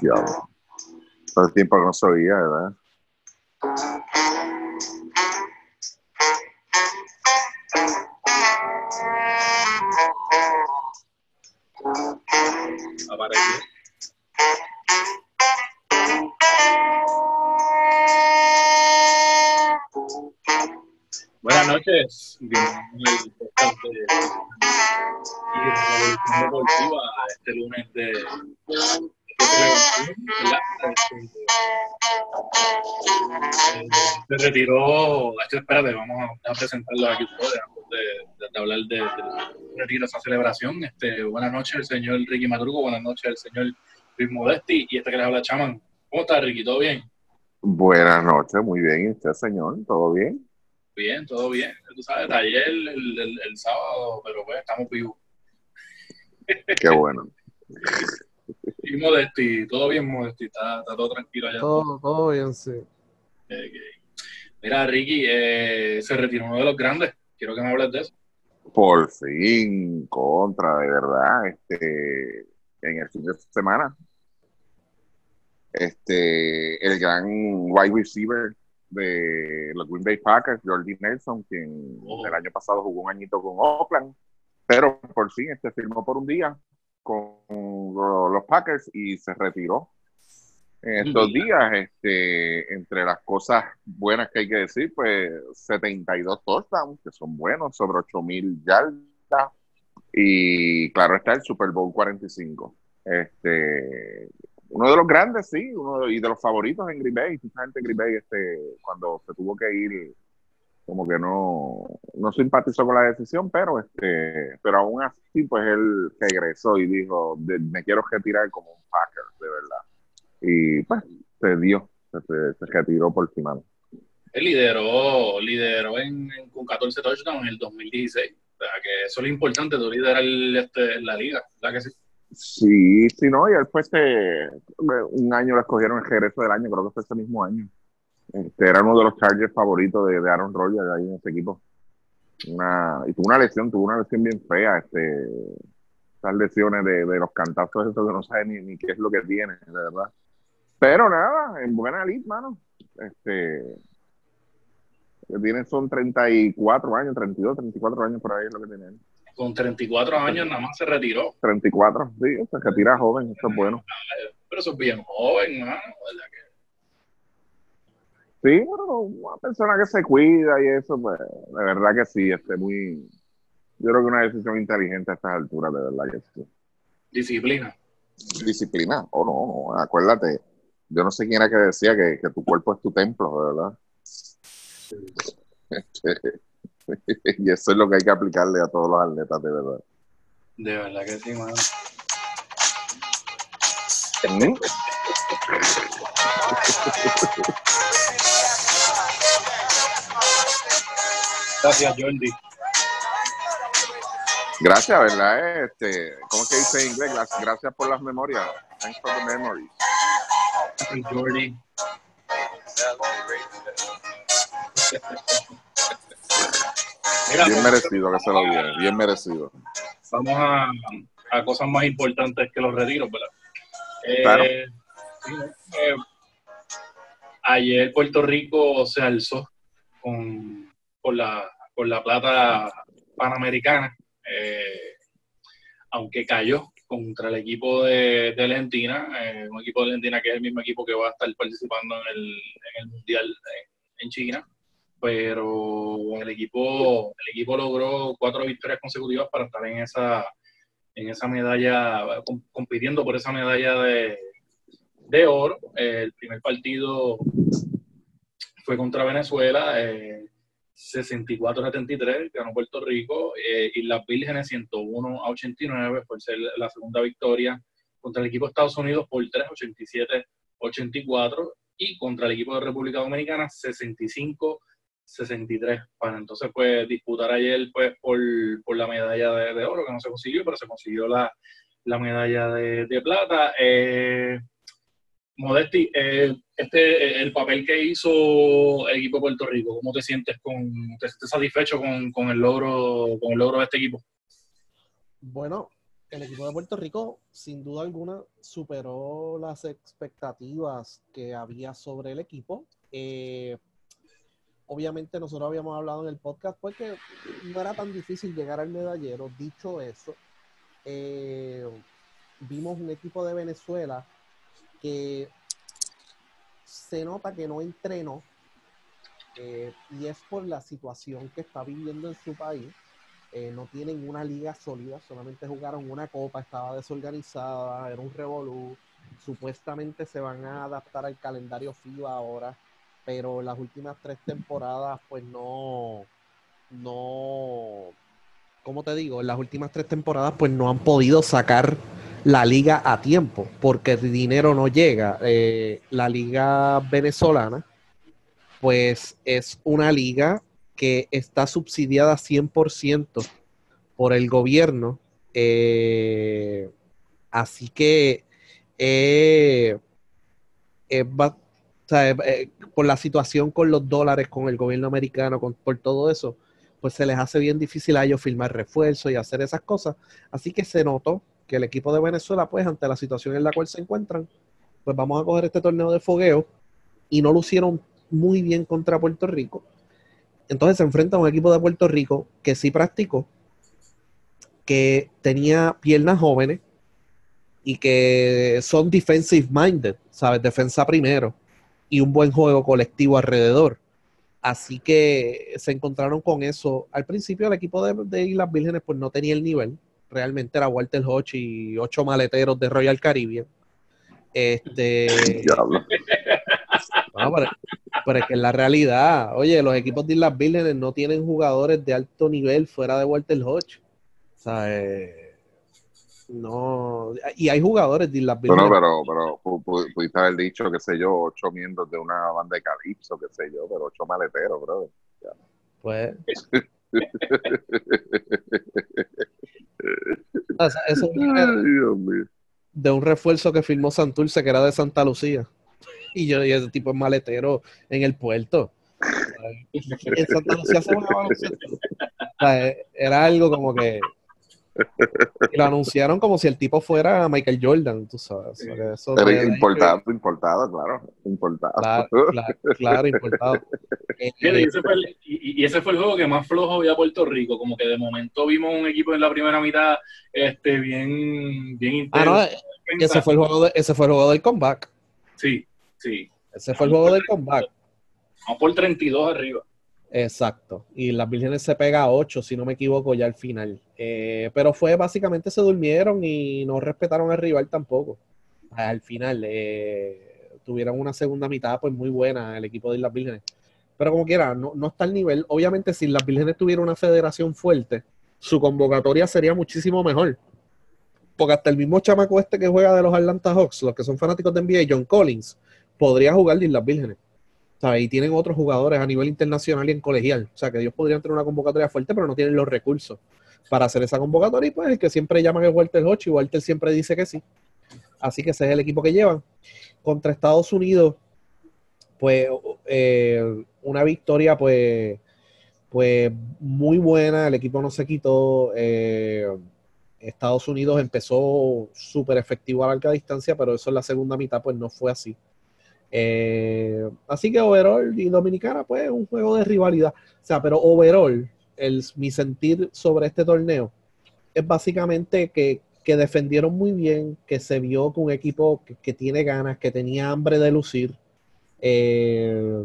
Diablo. El tiempo que no se oía, ¿verdad? Apareció. Buenas noches, bienvenidos Este lunes de, se retiró, esto, espérate, vamos a, a presentarlo aquí ustedes antes de, de, de hablar de, del retiro de esa celebración. Este, buenas noches, el señor Ricky Madrugo, buenas noches, el señor Luis Modesti y este que les habla Chaman. ¿Cómo está, Ricky? ¿Todo bien? Buenas noches, muy bien. ¿Y usted, señor? ¿Todo bien? Bien, todo bien. Tú sabes, ayer, el, el, el sábado, pero pues estamos vivos. Qué bueno. Y Modesti, todo bien, Modesti, está, está todo tranquilo allá. Todo, todo bien, sí. Mira, Ricky, eh, se retiró uno de los grandes. Quiero que me hables de eso. Por fin, contra, de verdad, este, en el fin de semana. Este, el gran wide receiver de los Green Bay Packers, Jordi Nelson, quien Oh. el año pasado jugó un añito con Oakland, pero por fin este firmó por un día con lo- los Packers y se retiró. En estos días, este, entre las cosas buenas que hay que decir, pues 72 touchdowns, que son buenos, sobre 8000 yardas. Y claro está el Super Bowl 45. Este, uno de los grandes, sí, uno de- y de los favoritos en Green Bay. Mucha gente en Green Bay, este, cuando se tuvo que ir, como que no, no simpatizó con la decisión, pero este, pero aún así, pues él regresó y dijo, "De- me quiero retirar como un Packer, de verdad. Y pues se dio, se, se- retiró por fin. Él lideró, lideró en, en- con 14 touchdowns en el 2016. O sea, que eso es lo importante, tú liderar el, este, la liga. ¿Verdad que sí? Sí, sí, no, y después este, un año lo escogieron el regreso del año, creo que fue ese mismo año. Este, era uno de los Chargers favoritos de, de Aaron Rodgers ahí en ese equipo. Una, y tuvo una lesión, tuvo una lesión bien fea, este, esas lesiones de, de los cantazos, eso que no sabe ni, ni qué es lo que tiene, de verdad. Pero nada, en buena lid, mano. Este, que tiene son 34 años, 32, 34 años por ahí es lo que tiene él. Con 34 años nada más se retiró. 34, sí, se retira joven, eso es bueno. Pero eso es bien joven, mano. ¿verdad que? Sí, bueno, una persona que se cuida y eso, pues, de verdad que sí, este, muy, yo creo que una decisión inteligente a estas alturas, de verdad que sí. Disciplina. Disciplina, o no, no, acuérdate, yo no sé quién era que decía que, que tu cuerpo es tu templo, de verdad. Y eso es lo que hay que aplicarle a todos los atletas, de verdad. De verdad que sí, mano. ¿Mm? Gracias, Jordi. Gracias, ¿verdad? Este, ¿Cómo es que dice en inglés? Gracias, por las memorias. Thanks for the memories. Gracias, Jordi. Bien merecido que se lo diera, bien merecido. vamos a, a cosas más importantes que los retiros, ¿verdad? Eh, Claro. Eh, ayer Puerto Rico se alzó con, con, la, con la plata panamericana, eh, aunque cayó contra el equipo de, de Argentina, eh, un equipo de Argentina que es el mismo equipo que va a estar participando en el, en el Mundial en, China pero el equipo, el equipo logró cuatro victorias consecutivas para estar en esa, en esa medalla, com- compitiendo por esa medalla de, de oro. Eh, el primer partido fue contra Venezuela, 64-73, ganó Puerto Rico, eh, y las Vírgenes 101 a 89, por ser la segunda victoria contra el equipo de Estados Unidos por 3, 87-84, y contra el equipo de República Dominicana 65 63 para entonces pues disputar ayer pues por, por la medalla de, de oro que no se consiguió pero se consiguió la, la medalla de, de plata. Eh, Modesti eh, este el papel que hizo el equipo de Puerto Rico ¿cómo te sientes con te satisfecho con, con el logro con el logro de este equipo? Bueno, el equipo de Puerto Rico, sin duda alguna, superó las expectativas que había sobre el equipo. Eh, obviamente nosotros habíamos hablado en el podcast porque no era tan difícil llegar al medallero. Dicho eso, eh, vimos un equipo de Venezuela que se nota que no entrenó eh, y es por la situación que está viviendo en su país. Eh, no tienen una liga sólida, solamente jugaron una copa, estaba desorganizada, era un revolú. Supuestamente se van a adaptar al calendario FIBA ahora, pero las últimas tres temporadas, pues no, no, ¿cómo te digo? En las últimas tres temporadas, pues no han podido sacar la liga a tiempo, porque el dinero no llega. Eh, la liga venezolana, pues es una liga que está subsidiada 100% por el gobierno. Eh, así que eh, por la situación con los dólares, con el gobierno americano, con, por todo eso, pues se les hace bien difícil a ellos firmar refuerzos y hacer esas cosas. Así que se notó que el equipo de Venezuela, pues ante la situación en la cual se encuentran, pues vamos a coger este torneo de fogueo y no lo hicieron muy bien contra Puerto Rico. Entonces se enfrenta a un equipo de Puerto Rico que sí practicó, que tenía piernas jóvenes y que son defensive minded, ¿sabes? Defensa primero y un buen juego colectivo alrededor. Así que se encontraron con eso. Al principio el equipo de, de Islas Vírgenes pues no tenía el nivel realmente era Walter Hodge y ocho maleteros de Royal Caribbean. Este. pero, es que en la realidad, oye, los equipos de Islas Vírgenes no tienen jugadores de alto nivel fuera de Walter Hodge. O sea, eh, no. Y hay jugadores de Islas Vírgenes. Bueno, pero, pero pudiste haber dicho, qué sé yo, ocho miembros de una banda de calipso, qué sé yo, pero ocho maleteros, bro. Pues. eso de un refuerzo que firmó Santurce que era de Santa Lucía. Y yo, y ese tipo es maletero en el puerto. en Santa Lucía se Era algo como que y lo anunciaron como si el tipo fuera Michael Jordan, tú sabes. Pero importado, importado, claro. Importado. Claro, importado. y, ese fue el, juego que más flojo había Puerto Rico. Como que de momento vimos un equipo en la primera mitad este, bien, bien intenso. Ah, no, ese fue, el juego ese fue el juego del comeback. Sí, sí. Ese fue el juego del comeback. Vamos por 32 arriba. Exacto. Y las vírgenes se pega a 8, si no me equivoco, ya al final. Eh, pero fue básicamente se durmieron y no respetaron al rival tampoco. Al final eh, tuvieron una segunda mitad pues muy buena el equipo de las vírgenes. Pero como quiera, no, no está al nivel. Obviamente, si las vírgenes tuvieran una federación fuerte, su convocatoria sería muchísimo mejor. Porque hasta el mismo chamaco este que juega de los Atlanta Hawks, los que son fanáticos de NBA, John Collins, podría jugar de las vírgenes. Y tienen otros jugadores a nivel internacional y en colegial. O sea, que ellos podrían tener una convocatoria fuerte, pero no tienen los recursos para hacer esa convocatoria. Y pues el que siempre llaman es Walter Hodge y Walter siempre dice que sí. Así que ese es el equipo que llevan. Contra Estados Unidos, pues eh, una victoria, pues, pues muy buena. El equipo no se quitó. Eh, Estados Unidos empezó súper efectivo a larga distancia, pero eso en la segunda mitad, pues no fue así. Eh, así que overall y Dominicana, pues un juego de rivalidad. O sea, pero overall, el, mi sentir sobre este torneo es básicamente que, defendieron muy bien, que se vio con un equipo que, tiene ganas, que tenía hambre de lucir, eh,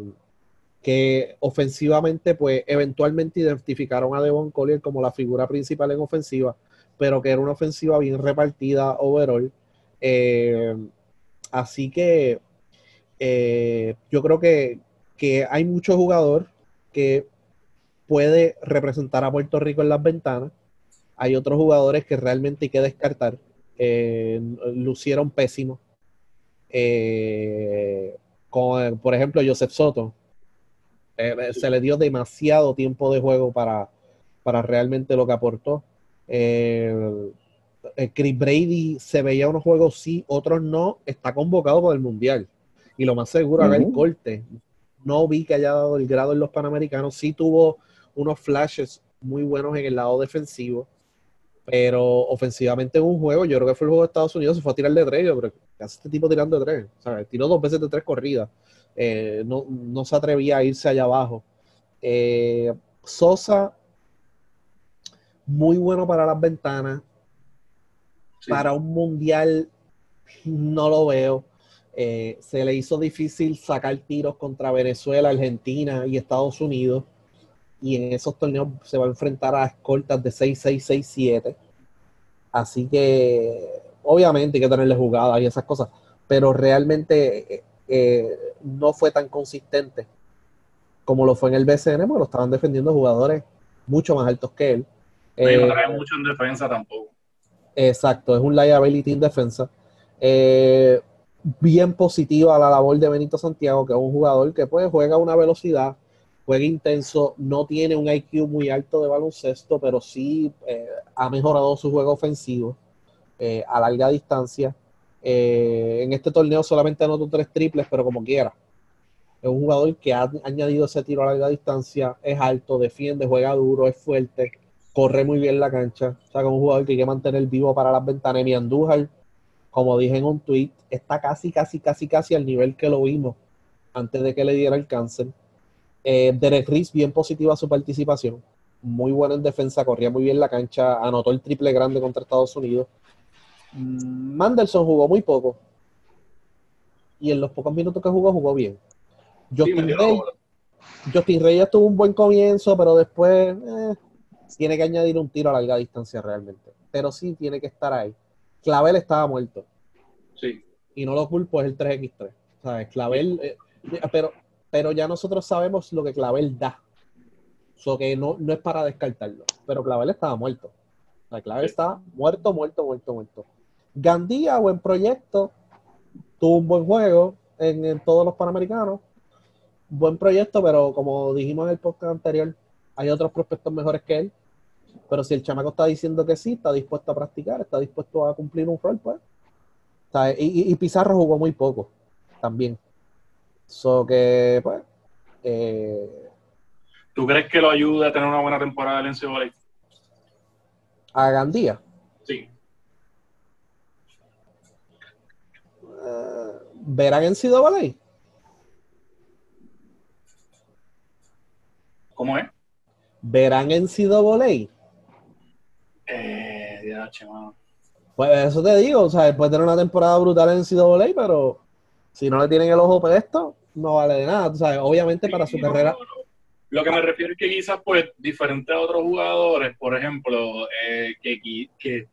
que ofensivamente, pues eventualmente identificaron a Devon Collier como la figura principal en ofensiva, pero que era una ofensiva bien repartida overall. Eh, así que eh, yo creo que, hay mucho jugador que puede representar a Puerto Rico en las ventanas. Hay otros jugadores que realmente hay que descartar. Eh, lucieron pésimos. Eh, por ejemplo, Joseph Soto. se le dio demasiado tiempo de juego para, para realmente lo que aportó. Chris Brady se veía unos juegos sí, otros no. Está convocado por el Mundial y lo más seguro haga el corte. No vi que haya dado el grado en los Panamericanos. Sí tuvo unos flashes muy buenos en el lado defensivo, pero ofensivamente en un juego, yo creo que fue el juego de Estados Unidos, se fue a tirar de tres, pero ¿qué hace este tipo tirando de tres? O tiró dos veces de tres corridas, eh, no, se atrevía a irse allá abajo. Eh, Sosa, muy bueno para las ventanas, para un mundial no lo veo. Eh, se le hizo difícil sacar tiros contra Venezuela, Argentina y Estados Unidos. Y en esos torneos se va a enfrentar a escoltas de 6-6, 6-7. Así que, obviamente, hay que tenerle jugadas y esas cosas. Pero realmente eh, eh, no fue tan consistente como lo fue en el BCN, porque lo estaban defendiendo jugadores mucho más altos que él. no trae mucho en defensa tampoco. Exacto, es un liability en defensa. Eh, bien positiva la labor de Benito Santiago, que es un jugador que pues juega a una velocidad, juega intenso, no tiene un IQ muy alto de baloncesto, pero sí eh, ha mejorado su juego ofensivo eh, a larga distancia. en este torneo solamente anotó tres triples, pero como quiera. Es un jugador que ha añadido ese tiro a larga distancia, es alto, defiende, juega duro, es fuerte, corre muy bien la cancha. O es un jugador que hay que mantener vivo para las ventanas. Y Andújar como dije en un tweet, está casi, casi, casi, casi al nivel que lo vimos antes de que le diera el cáncer. Eh, Derek Riz, bien positiva su participación. Muy buena en defensa, corría muy bien la cancha, anotó el triple grande contra Estados Unidos. Mm, Mandelson jugó muy poco. Y en los pocos minutos que jugó, jugó bien. Justin, Rey, Justin Reyes tuvo un buen comienzo, pero después eh, tiene que añadir un tiro a larga distancia realmente. Pero sí tiene que estar ahí. Clavel estaba muerto. Sí. Y no lo culpo, es el 3x3. ¿Sabes? Clavel, eh, pero, pero ya nosotros sabemos lo que Clavel da. So que no, no es para descartarlo. Pero Clavel estaba muerto. La Clavel estaba muerto, muerto, muerto, muerto. Gandía, buen proyecto. Tuvo un buen juego en, en todos los panamericanos. Buen proyecto, pero como dijimos en el podcast anterior, hay otros prospectos mejores que él. Pero si el chamaco está diciendo que sí, está dispuesto a practicar, está dispuesto a cumplir un rol, pues. y, Pizarro jugó muy poco también. So que, pues. Eh, ¿Tú crees que lo ayuda a tener una buena temporada del NCAA? ¿A Gandía? Sí. Uh, ¿Verán en CAA? ¿Cómo es? ¿Verán en CAA? Eh, Pues eso te digo, o sea, después tener una temporada brutal en CWA, pero si no le tienen el ojo puesto, no vale de nada. O sea, obviamente para su carrera. Lo que me refiero es que quizás, pues, diferente a otros jugadores, por ejemplo, eh, que, que,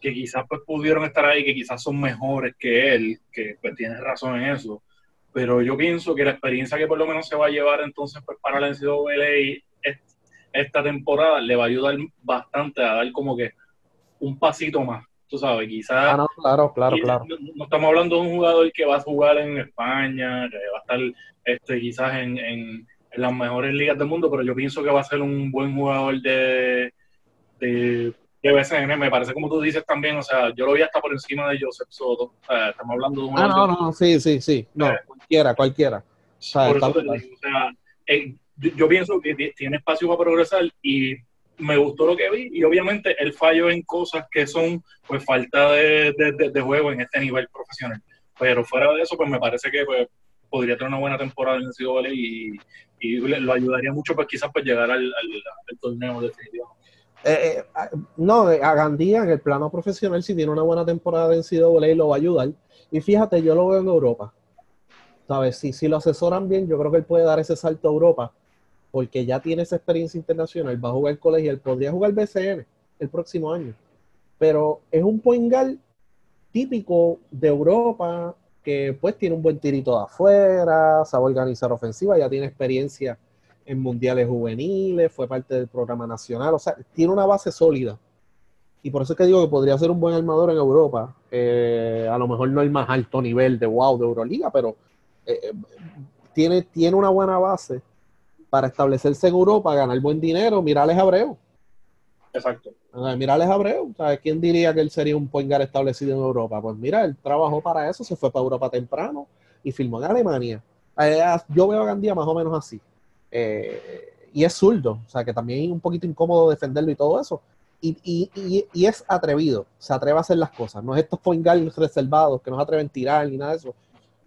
que, quizás pues pudieron estar ahí, que quizás son mejores que él, que pues tienes razón en eso. Pero yo pienso que la experiencia que por lo menos se va a llevar entonces pues, para la NCAA esta temporada le va a ayudar bastante a dar como que un pasito más, tú sabes, quizás... Ah, claro, claro, claro. No, estamos hablando de un jugador que va a jugar en España, que va a estar este, quizás en, en, las mejores ligas del mundo, pero yo pienso que va a ser un buen jugador de, de, de BCN, me parece como tú dices también, o sea, yo lo vi hasta por encima de Joseph Soto, o sea, estamos hablando de un... Ah, no, no, sí, sí, sí, no, eh, cualquiera, cualquiera. O sea, por eso o sea, yo, pienso que tiene espacio para progresar y me gustó lo que vi y obviamente el fallo en cosas que son pues falta de, de, juego en este nivel profesional. Pero fuera de eso, pues me parece que pues, podría tener una buena temporada en el CWL y, y lo ayudaría mucho pues quizás pues llegar al, al, torneo definitivo. Eh, eh, no, a Gandía en el plano profesional, si tiene una buena temporada en CWA, lo va a ayudar. Y fíjate, yo lo veo en Europa. ¿Sabes? Si, si lo asesoran bien, yo creo que él puede dar ese salto a Europa porque ya tiene esa experiencia internacional, va a jugar colegial, podría jugar BCN el próximo año. Pero es un point típico de Europa que pues tiene un buen tirito de afuera, sabe organizar ofensiva, ya tiene experiencia en mundiales juveniles, fue parte del programa nacional, o sea, tiene una base sólida. Y por eso es que digo que podría ser un buen armador en Europa. Eh, a lo mejor no el más alto nivel de wow de Euroliga, pero eh, eh, tiene, tiene una buena base para establecerse en Europa, ganar buen dinero, Mirales Abreu. Exacto. Mirales Abreu, ¿sabes? ¿Quién diría que él sería un point guard establecido en Europa? Pues mira, él trabajó para eso, se fue para Europa temprano y filmó en Alemania. Eh, yo veo a Gandía más o menos así. Eh, y es zurdo, o sea que también es un poquito incómodo defenderlo y todo eso. y, y, es atrevido, se atreve a hacer las cosas, no es estos point guards reservados que no se atreven a tirar ni nada de eso.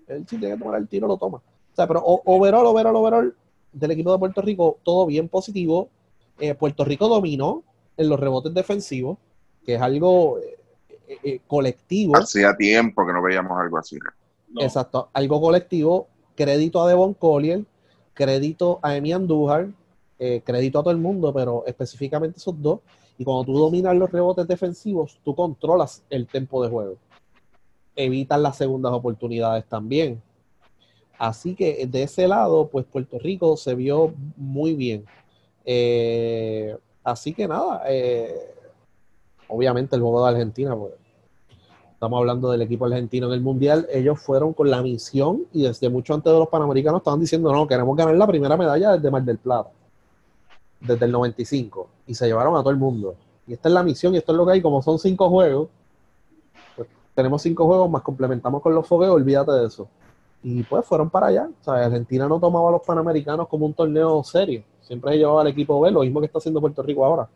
Él si tiene que tomar el tiro, lo toma. O sea, pero overall, overall, overall, del equipo de Puerto Rico, todo bien positivo. Eh, Puerto Rico dominó en los rebotes defensivos, que es algo eh, eh, colectivo. Hacía tiempo que no veíamos algo así. Exacto, algo colectivo. Crédito a Devon Collier, crédito a Emi Andújar, crédito a todo el mundo, pero específicamente esos dos. Y cuando tú dominas los rebotes defensivos, tú controlas el tempo de juego. Evitas las segundas oportunidades también. Así que de ese lado, pues Puerto Rico se vio muy bien. Eh, así que nada, eh, obviamente el juego de Argentina, pues, estamos hablando del equipo argentino en el Mundial, ellos fueron con la misión y desde mucho antes de los Panamericanos estaban diciendo, no, queremos ganar la primera medalla desde Mar del Plata, desde el 95, y se llevaron a todo el mundo. Y esta es la misión y esto es lo que hay, como son cinco juegos, pues tenemos cinco juegos, más complementamos con los fogueos, olvídate de eso. Y pues fueron para allá. O sea, Argentina no tomaba a los panamericanos como un torneo serio. Siempre se llevaba al equipo B, lo mismo que está haciendo Puerto Rico ahora.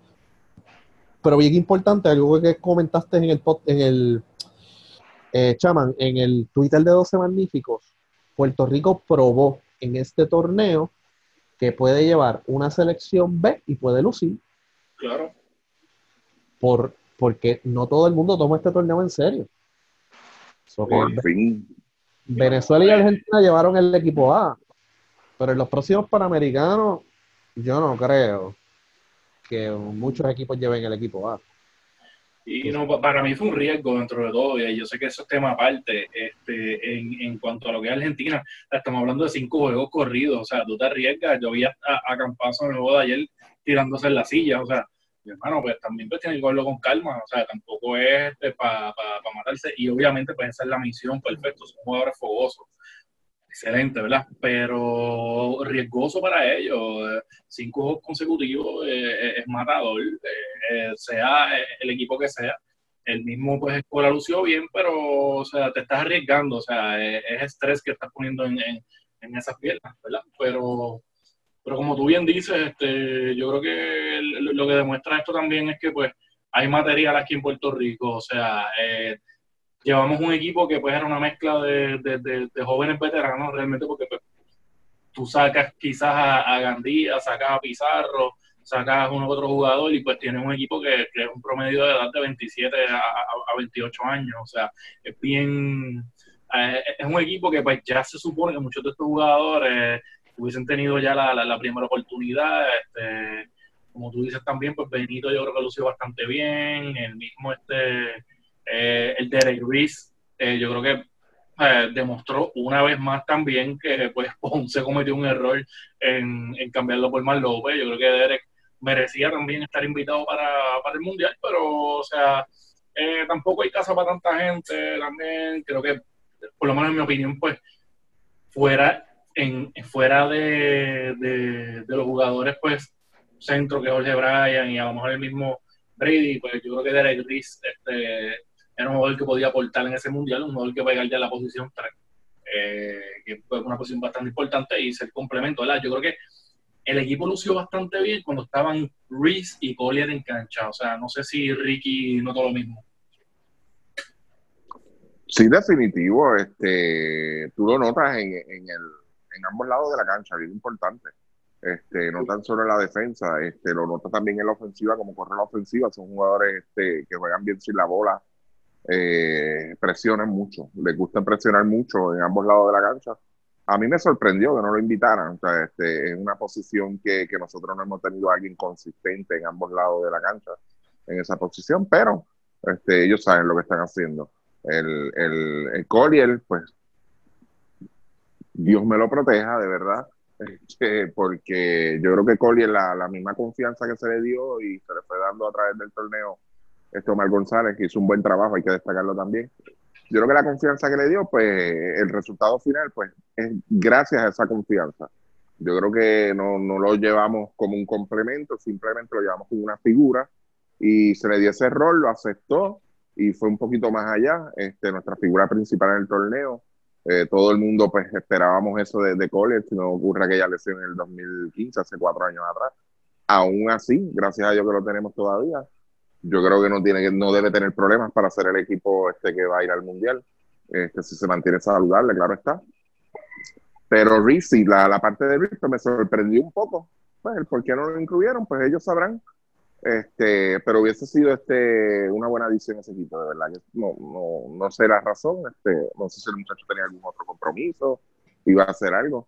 Pero bien importante, algo que comentaste en el, en el eh, Chaman, en el Twitter de 12 Magníficos, Puerto Rico probó en este torneo que puede llevar una selección B y puede lucir. Claro. Por, porque no todo el mundo toma este torneo en serio. por fin. Venezuela y Argentina llevaron el equipo A, pero en los próximos Panamericanos yo no creo que muchos equipos lleven el equipo A. Y no, para mí fue un riesgo dentro de todo, y yo sé que eso es tema aparte. Este, en, en cuanto a lo que es Argentina, estamos hablando de cinco juegos corridos, o sea, tú te arriesgas. Yo vi a, a Campazo en el juego de ayer tirándose en la silla, o sea, hermano, pues también pues tiene que verlo con calma, o sea, tampoco es este, para matarse, y obviamente pues esa es la misión, perfecto, son jugadores fogosos, excelente, ¿verdad? Pero riesgoso para ellos, cinco juegos consecutivos eh, es matador, eh, sea el equipo que sea, el mismo pues Escola lució bien, pero, o sea, te estás arriesgando, o sea, es, estrés que estás poniendo en, en, en esas piernas, ¿verdad? Pero pero como tú bien dices, este, yo creo que lo que demuestra esto también es que pues hay material aquí en Puerto Rico, o sea, eh, llevamos un equipo que pues era una mezcla de, jóvenes veteranos realmente porque pues, tú sacas quizás a, Gandía, sacas a Pizarro, sacas a uno u otro jugador y pues tienes un equipo que, es un promedio de edad de 27 a, 28 años, o sea, es bien... Eh, es un equipo que pues ya se supone que muchos de estos jugadores hubiesen tenido ya la, la, primera oportunidad. Este, como tú dices también, pues Benito yo creo que lució bastante bien. El mismo este, eh, el Derek Reese, eh, yo creo que eh, demostró una vez más también que pues Ponce cometió un error en, en cambiarlo por Mar López. Yo creo que Derek merecía también estar invitado para, para el Mundial, pero o sea, tampoco hay casa para tanta gente también. Creo que, por lo menos en mi opinión, pues fuera en, fuera de, de, los jugadores, pues, centro que Jorge Bryan y a lo mejor el mismo Brady, pues yo creo que Derek Reese este, era un jugador que podía aportar en ese mundial, un jugador que va a llegar ya a la posición 3, eh, que es una posición bastante importante y ser complemento, ¿verdad? Yo creo que el equipo lució bastante bien cuando estaban Reese y Collier en cancha, o sea, no sé si Ricky notó lo mismo. Sí, definitivo, este, tú lo notas en, en el en ambos lados de la cancha, es importante. Este, no tan solo en la defensa, este, lo nota también en la ofensiva, como corre la ofensiva, son jugadores este, que juegan bien sin la bola, eh, presionan mucho, les gusta presionar mucho en ambos lados de la cancha. A mí me sorprendió que no lo invitaran, o sea, este, en una posición que, que nosotros no hemos tenido a alguien consistente en ambos lados de la cancha, en esa posición, pero este, ellos saben lo que están haciendo. El, el, el Collier, pues Dios me lo proteja, de verdad, este, porque yo creo que Collier, la, la misma confianza que se le dio y se le fue dando a través del torneo, este Omar González, que hizo un buen trabajo, hay que destacarlo también. Yo creo que la confianza que le dio, pues el resultado final, pues es gracias a esa confianza. Yo creo que no, no lo llevamos como un complemento, simplemente lo llevamos como una figura y se le dio ese rol, lo aceptó y fue un poquito más allá. Este, nuestra figura principal en el torneo eh, todo el mundo pues esperábamos eso de, de Collier, si no ocurre aquella lesión en el 2015, hace cuatro años atrás. Aún así, gracias a Dios que lo tenemos todavía, yo creo que no tiene no debe tener problemas para ser el equipo este que va a ir al mundial. Este, si se mantiene saludable, claro está. Pero Rizzi, la, la parte de Rizzi me sorprendió un poco. Pues el por qué no lo incluyeron, pues ellos sabrán. Este, pero hubiese sido este una buena adición ese equipo, de verdad. No, no, no sé la razón. Este, no sé si el muchacho tenía algún otro compromiso, iba a hacer algo.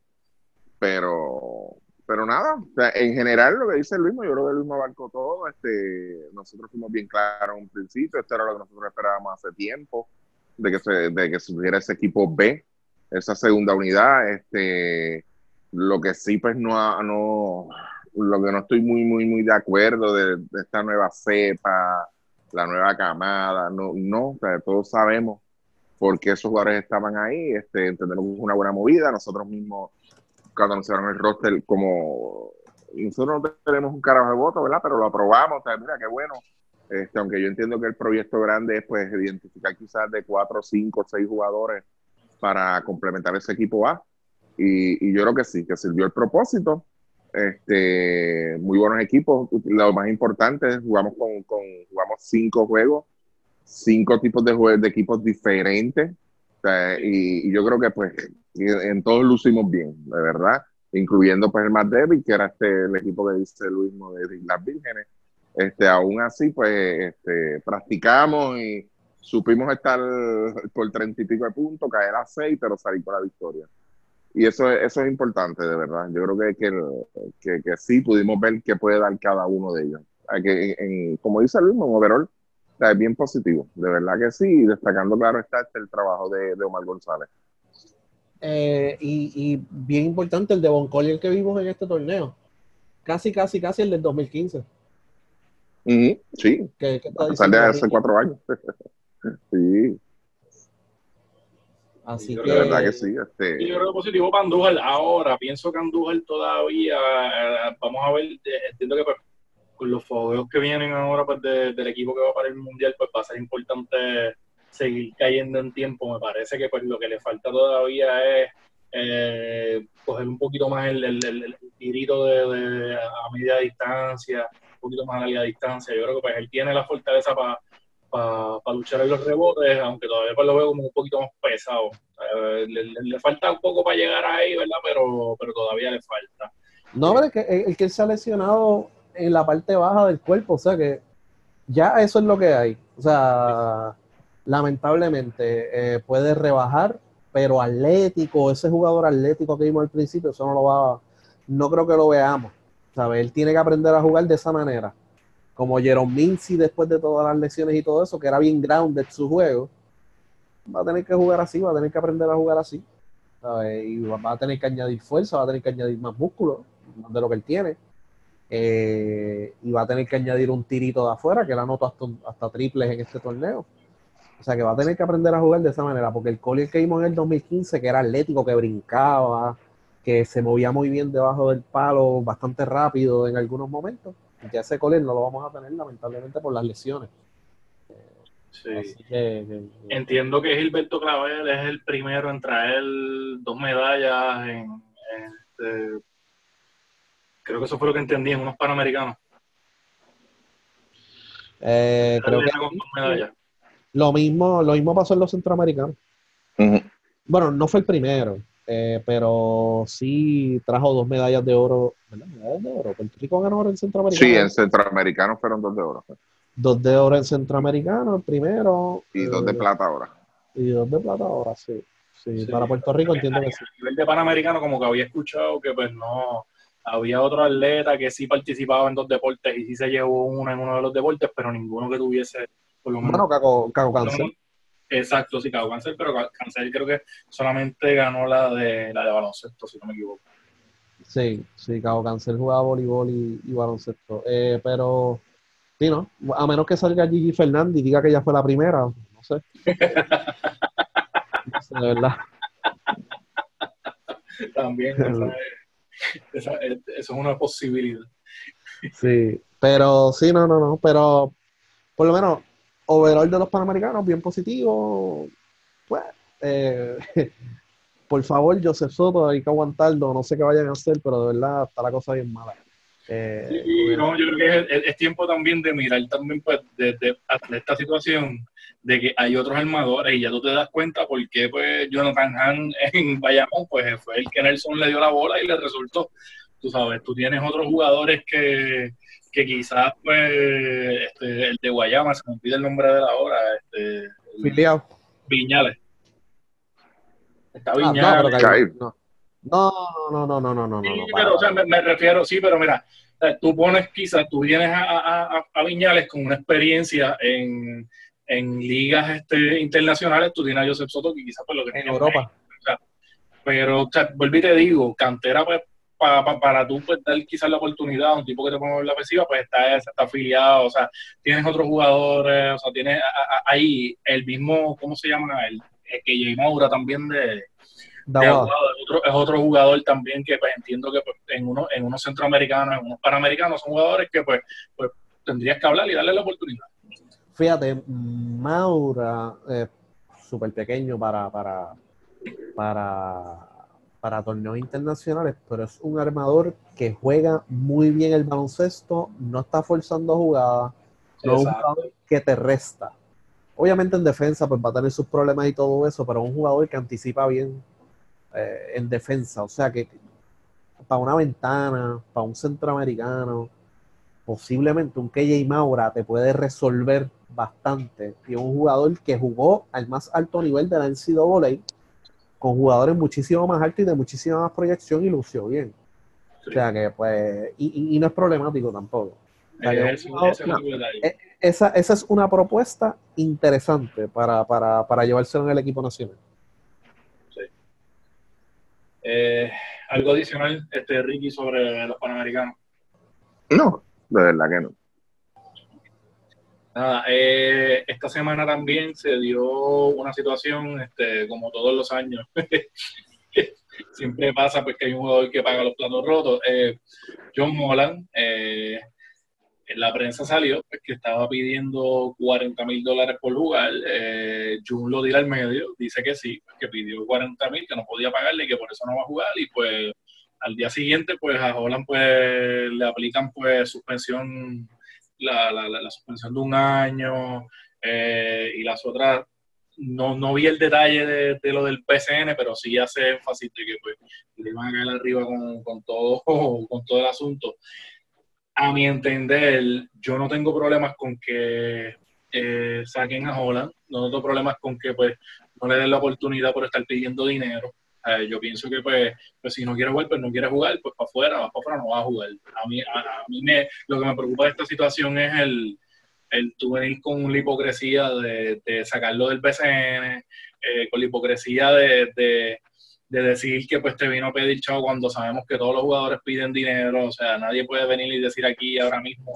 Pero, pero nada, en general lo que dice Luis, yo creo que Luis abarcó todo. Este, nosotros fuimos bien claros en un principio, esto era lo que nosotros esperábamos hace tiempo, de que se, de que surgiera ese equipo B esa segunda unidad. Lo que sí, pues no, lo que no estoy muy, muy, muy de acuerdo de, esta nueva cepa, la nueva camada, no, no, todos sabemos por qué esos jugadores estaban ahí, este, entendemos que es una buena movida, nosotros mismos, cuando anunciaron el roster, como nosotros no tenemos un carajo de voto, ¿verdad? Pero lo aprobamos, mira, qué bueno. Este, aunque yo entiendo que el proyecto grande es pues identificar quizás de cuatro, cinco, seis jugadores para complementar ese equipo A. Y, yo creo que sí, que sirvió el propósito. Este, muy buenos equipos. Lo más importante, jugamos con, jugamos cinco juegos, cinco tipos de, juegos, de equipos diferentes. y, yo creo que pues en todos lucimos bien, de verdad, incluyendo pues el más débil, que era este el equipo que dice Luis de las Vírgenes. Este, aún así, pues este, practicamos y, supimos estar por treinta y pico de puntos, caer a seis, pero salir con la victoria. Y eso, eso es importante, de verdad. Yo creo que, que, que, sí pudimos ver qué puede dar cada uno de ellos. Que, como dice Luis, en overall, es bien positivo. De verdad que sí, destacando, claro, está este, el trabajo de, de Omar González. Eh, y, y, bien importante el de Boncoli, el que vimos en este torneo. Casi, casi, casi el del 2015. sí, que, está de hace cuatro años. Sí. Así que, verdad que sí. Este... Yo creo positivo para Andújar. Ahora, pienso que Andújar todavía, eh, vamos a ver, eh, entiendo que pues, con los fogueos que vienen ahora pues, del equipo que va para el Mundial, pues va a ser importante seguir cayendo en tiempo. Me parece que pues lo que le falta todavía es eh, coger un poquito más el, el, tirito de, a media distancia, un poquito más a larga distancia. Yo creo que pues él tiene la fortaleza para para luchar en los rebotes, aunque todavía pues, lo veo como un poquito más pesado. le, falta un poco para llegar ahí, ¿verdad? Pero, pero todavía le falta. No, pero es que el, que se ha lesionado en la parte baja del cuerpo, o sea que ya eso es lo que hay. O sea, lamentablemente eh, puede rebajar, pero atlético, ese jugador atlético que vimos al principio, eso no lo va, no creo que lo veamos. ¿sabes? Él tiene que aprender a jugar de esa manera como Jerome Mincy después de todas las lesiones y todo eso, que era bien grounded su juego, va a tener que jugar así, va a tener que aprender a jugar así. Y va a tener que añadir fuerza, va a tener que añadir más músculo de lo que él tiene. Eh, y va a tener que añadir un tirito de afuera, que él anotó hasta, hasta triples en este torneo. O sea que va a tener que aprender a jugar de esa manera, porque el Collier que vimos en el 2015, que era atlético, que brincaba, que se movía muy bien debajo del palo, bastante rápido en algunos momentos, ya ese Collier no lo vamos a tener lamentablemente por las lesiones. Sí. Entiendo que Gilberto Clavel es el primero en traer dos medallas en, este, creo que eso fue lo que entendí en unos panamericanos. Eh, creo que lo mismo, lo mismo pasó en los centroamericanos. Bueno, no fue el primero. Eh, pero sí trajo dos medallas de oro. ¿verdad? Medallas de oro. Puerto Rico ganó oro en Centroamericano. Sí, en Centroamericano fueron dos de oro. Dos de oro en Centroamericano, el primero. Y dos de eh, plata ahora. Y dos de plata ahora, sí. Sí, para Puerto Rico entiendo que sí. A nivel de Panamericano, como que había escuchado que pues no, había otro atleta que sí participaba en dos deportes y sí se llevó uno en uno de los deportes, pero ninguno que tuviese por lo menos. Bueno, Caco, Caco Cáncer. Exacto, sí, Cago Cancel, pero Cancel creo que solamente ganó la de la de baloncesto, si no me equivoco. Sí, sí, Cabo Cancel jugaba voleibol y, baloncesto. Eh, pero, sí, ¿no? A menos que salga Gigi Fernández y diga que ella fue la primera, no sé. no sé, de verdad. También, esa eso es una posibilidad. Sí, pero sí, no, no, no, pero por lo menos overall de los Panamericanos, bien positivo. Pues, eh, por favor, Joseph Soto, hay que aguantarlo. No sé qué vayan a hacer, pero de verdad está la cosa bien mala. Eh, no, yo creo que es, tiempo también de mirar también pues de, esta situación de que hay otros armadores y ya tú te das cuenta por qué pues Jonathan Han en Bayamón pues fue el que Nelson le dio la bola y le resultó. Tú sabes, tú tienes otros jugadores que, que quizás pues este, el de Guayama, se me olvida el nombre de la hora, este, Viñales. Está Viñales. no, no, no, no, no, no, no, sí, pero, o sea, me, refiero, sí, pero mira, tú pones quizás, tú vienes a, a, Viñales con una experiencia en, en ligas este, internacionales, tú tienes a Joseph Soto que quizás por lo que en Europa. pero, o sea, volví y te digo, cantera pues para, para tú pues, dar quizás la oportunidad a un tipo que te pone la ofensiva, pues está, está afiliado, o sea, tienes otros jugadores, o sea, tienes ahí el mismo, ¿cómo se llama? El, el que Jay Maura también de, es, otro, es otro jugador también que pues entiendo que pues, en, uno, en unos centroamericanos, en unos panamericanos son jugadores que pues, pues tendrías que hablar y darle la oportunidad. Fíjate, Maura, eh, súper pequeño para, para, para para torneos internacionales, pero es un armador que juega muy bien el baloncesto, no está forzando jugadas, no es un jugador que te resta. Obviamente en defensa pues va a tener sus problemas y todo eso, pero es un jugador que anticipa bien eh, en defensa. O sea que para una ventana, para un centroamericano, posiblemente un KJ Maura te puede resolver bastante. Y un jugador que jugó al más alto nivel de la NCAA con jugadores muchísimo más altos y de muchísima más proyección y lució bien. O sea que, pues, y, no es problemático tampoco. Eh, eh, esa, esa, es una propuesta interesante para, para, para llevárselo en el equipo nacional. Sí. Eh, ¿Algo adicional, este, Ricky, sobre los panamericanos? No, de verdad que no. Nada, eh, esta semana también se dio una situación, este, como todos los años, siempre pasa pues que hay un jugador que paga los platos rotos. Eh, John Molan, eh, en la prensa salió pues, que estaba pidiendo 40 mil dólares por jugar. Eh, Jun lo dirá al medio, dice que sí, que pidió 40 mil, que no podía pagarle y que por eso no va a jugar. Y pues al día siguiente, pues a Holland pues le aplican pues suspensión la, la, la suspensión de un año eh, y las otras, no, no vi el detalle de, de, lo del PCN, pero sí hace énfasis de que pues, le iban a caer arriba con, con, todo, con todo el asunto. A mi entender, yo no tengo problemas con que eh, saquen a Holland, no tengo problemas con que pues no le den la oportunidad por estar pidiendo dinero. Eh, yo pienso que pues, pues, si no quiere jugar, pues no quiere jugar, pues para afuera, para afuera no va a jugar. A mí, a, mí me, lo que me preocupa de esta situación es el, el tú venir con la hipocresía de, sacarlo del BCN, eh, con la hipocresía de, de, de, decir que pues te vino a pedir chavo cuando sabemos que todos los jugadores piden dinero, o sea, nadie puede venir y decir aquí ahora mismo,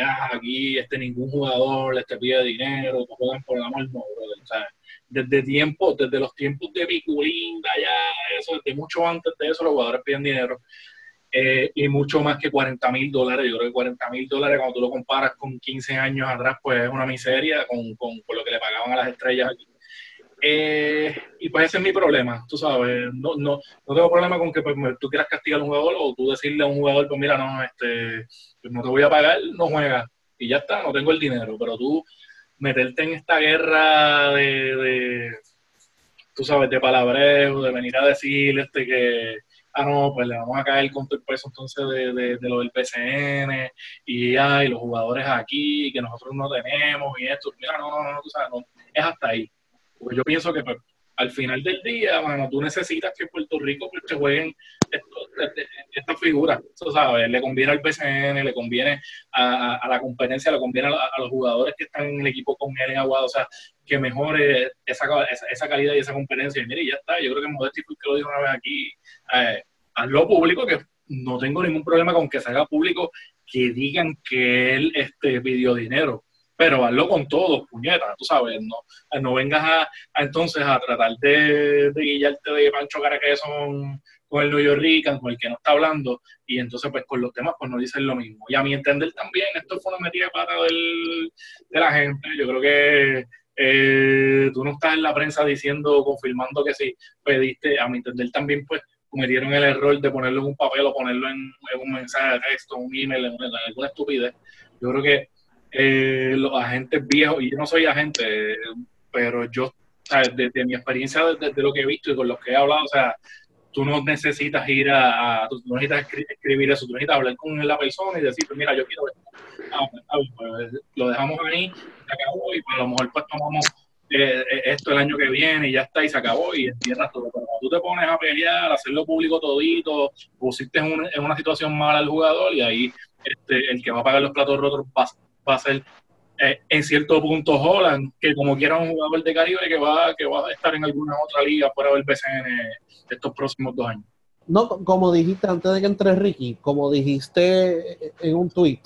ah, aquí este ningún jugador les te pide dinero, no juegan por el amor, no, brother. Desde tiempo, desde los tiempos de Biculinda, ya eso, desde mucho antes de eso, los jugadores piden dinero. Eh, y mucho más que 40 mil dólares. Yo creo que 40 mil dólares, cuando tú lo comparas con 15 años atrás, pues es una miseria con, con, lo que le pagaban a las estrellas aquí. Eh, y pues ese es mi problema, tú sabes. No, no, no tengo problema con que pues, tú quieras castigar a un jugador o tú decirle a un jugador, pues mira, no, este, pues no te voy a pagar, no juega. Y ya está, no tengo el dinero. Pero tú meterte en esta guerra de, tú sabes, de palabreo, de venir a decir este que, ah, no, pues le vamos a caer con todo el peso entonces de, de, lo del PCN y, ay, los jugadores aquí, que nosotros no tenemos y esto, mira, no, no, no, tú sabes, no, es hasta ahí. Porque yo pienso que pues, al final del día, bueno, tú necesitas que Puerto Rico pues, te jueguen estas figuras, ¿sabes? Le conviene al PCN, le conviene a, la competencia, le conviene a, los jugadores que están en el equipo con él en Aguado, o sea, que mejore esa, esa, calidad y esa competencia. Y mire, ya está, yo creo que Modesti que lo dijo una vez aquí, eh, hazlo público, que no tengo ningún problema con que se haga público, que digan que él este, pidió dinero pero hazlo con todo, puñeta, tú sabes, no, no vengas a, entonces a tratar de, de guillarte de Pancho Caraqueso con, el New York con el que no está hablando, y entonces pues con los temas pues no dicen lo mismo. Y a mi entender también, esto fue una metida de pata de la gente, yo creo que eh, tú no estás en la prensa diciendo, confirmando que sí pediste, a mi entender también pues cometieron el error de ponerlo en un papel o ponerlo en, un mensaje de texto, un email, en, alguna estupidez. Yo creo que eh, los agentes viejos, y yo no soy agente, pero yo, desde mi experiencia, desde lo que he visto y con los que he hablado, o sea, tú no necesitas ir a, tú no necesitas escribir eso, tú necesitas hablar con la persona y decir, pues mira, yo quiero esto. Ah, pues, pues, lo dejamos ahí, se acabó y pues, a lo mejor pues tomamos eh, esto el año que viene y ya está y se acabó y entierras todo. Pero cuando tú te pones a pelear, a hacerlo público todito, pusiste en, en una situación mala al jugador y ahí este, el que va a pagar los platos rotos va, va a ser eh, en cierto punto Holland, que como quiera un jugador de Caribe que va, que va a estar en alguna otra liga fuera del BCN estos próximos dos años. No, como dijiste antes de que entre Ricky, como dijiste en un tweet,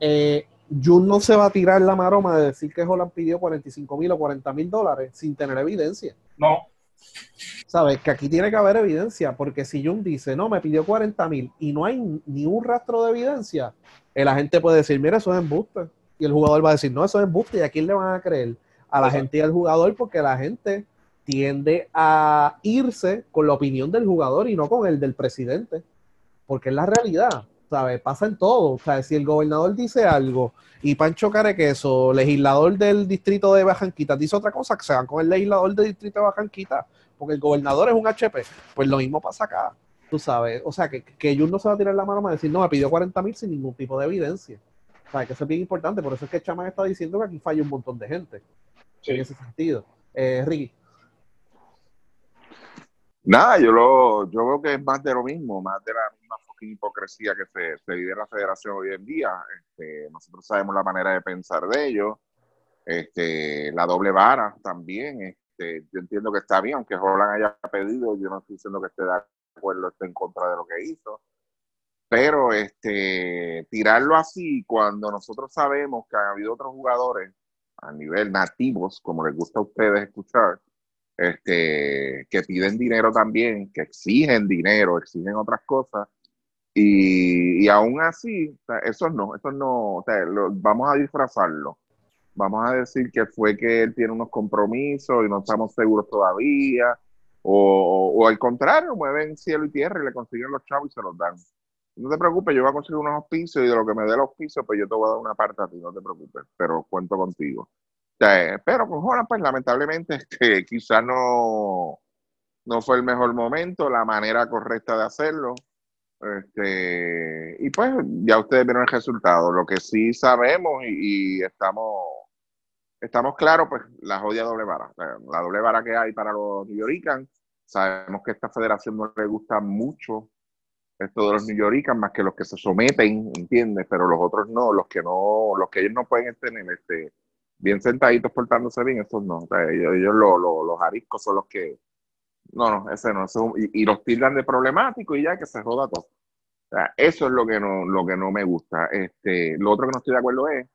eh, Jun no se va a tirar la maroma de decir que Holland pidió 45 mil o 40 mil dólares sin tener evidencia. No. Sabes que aquí tiene que haber evidencia, porque si Jun dice, no, me pidió 40 mil y no hay ni un rastro de evidencia, el agente puede decir, mira, eso es embuste. Y el jugador va a decir, no, eso es embuste. ¿Y a quién le van a creer? A la gente y al jugador, porque la gente tiende a irse con la opinión del jugador y no con el del presidente. Porque es la realidad. ¿sabes? Pasa en todo. O sea, si el gobernador dice algo y Pancho Carequeso, legislador del distrito de Bajanquita, dice otra cosa, que se van con el legislador del distrito de Bajanquita, porque el gobernador es un HP, pues lo mismo pasa acá. Tú sabes, o sea, que, que ellos no se va a tirar la mano a decir, no, me pidió 40 mil sin ningún tipo de evidencia. O sea, que eso es bien importante, por eso es que Chama está diciendo que aquí falla un montón de gente. En ese sentido. Eh, Ricky. Nada, yo lo, yo veo que es más de lo mismo, más de la misma hipocresía que se, se, vive en la federación hoy en día. Este, nosotros sabemos la manera de pensar de ellos. Este, la doble vara también. Este, yo entiendo que está bien, aunque Roland haya pedido, yo no estoy diciendo que esté de acuerdo, esté en contra de lo que hizo. Pero este, tirarlo así cuando nosotros sabemos que han habido otros jugadores a nivel nativos, como les gusta a ustedes escuchar, este, que piden dinero también, que exigen dinero, exigen otras cosas, y, y aún así, eso no, eso no, vamos a disfrazarlo. Vamos a decir que fue que él tiene unos compromisos y no estamos seguros todavía, o, o, al contrario, mueven cielo y tierra y le consiguen los chavos y se los dan. No te preocupes, yo voy a conseguir unos auspicios y de lo que me dé los auspicios, pues yo te voy a dar una parte a ti, no te preocupes, pero cuento contigo. pero con Jonas, pues lamentablemente, este, quizás no, no fue el mejor momento, la manera correcta de hacerlo. Este, y pues ya ustedes vieron el resultado. Lo que sí sabemos y, estamos, estamos claros, pues la jodida doble vara. La doble vara que hay para los New. Sabemos que esta federación no le gusta mucho esto de los New Yorkers, más que los que se someten, ¿entiendes? Pero los otros no, los que no, los que ellos no pueden tener este, bien sentaditos portándose bien, estos no. ellos, los ariscos son los que no, no, ese no. y, los tildan de problemático y ya que se roda todo. eso es lo que no, lo que no me gusta. Este, lo otro que no estoy de acuerdo es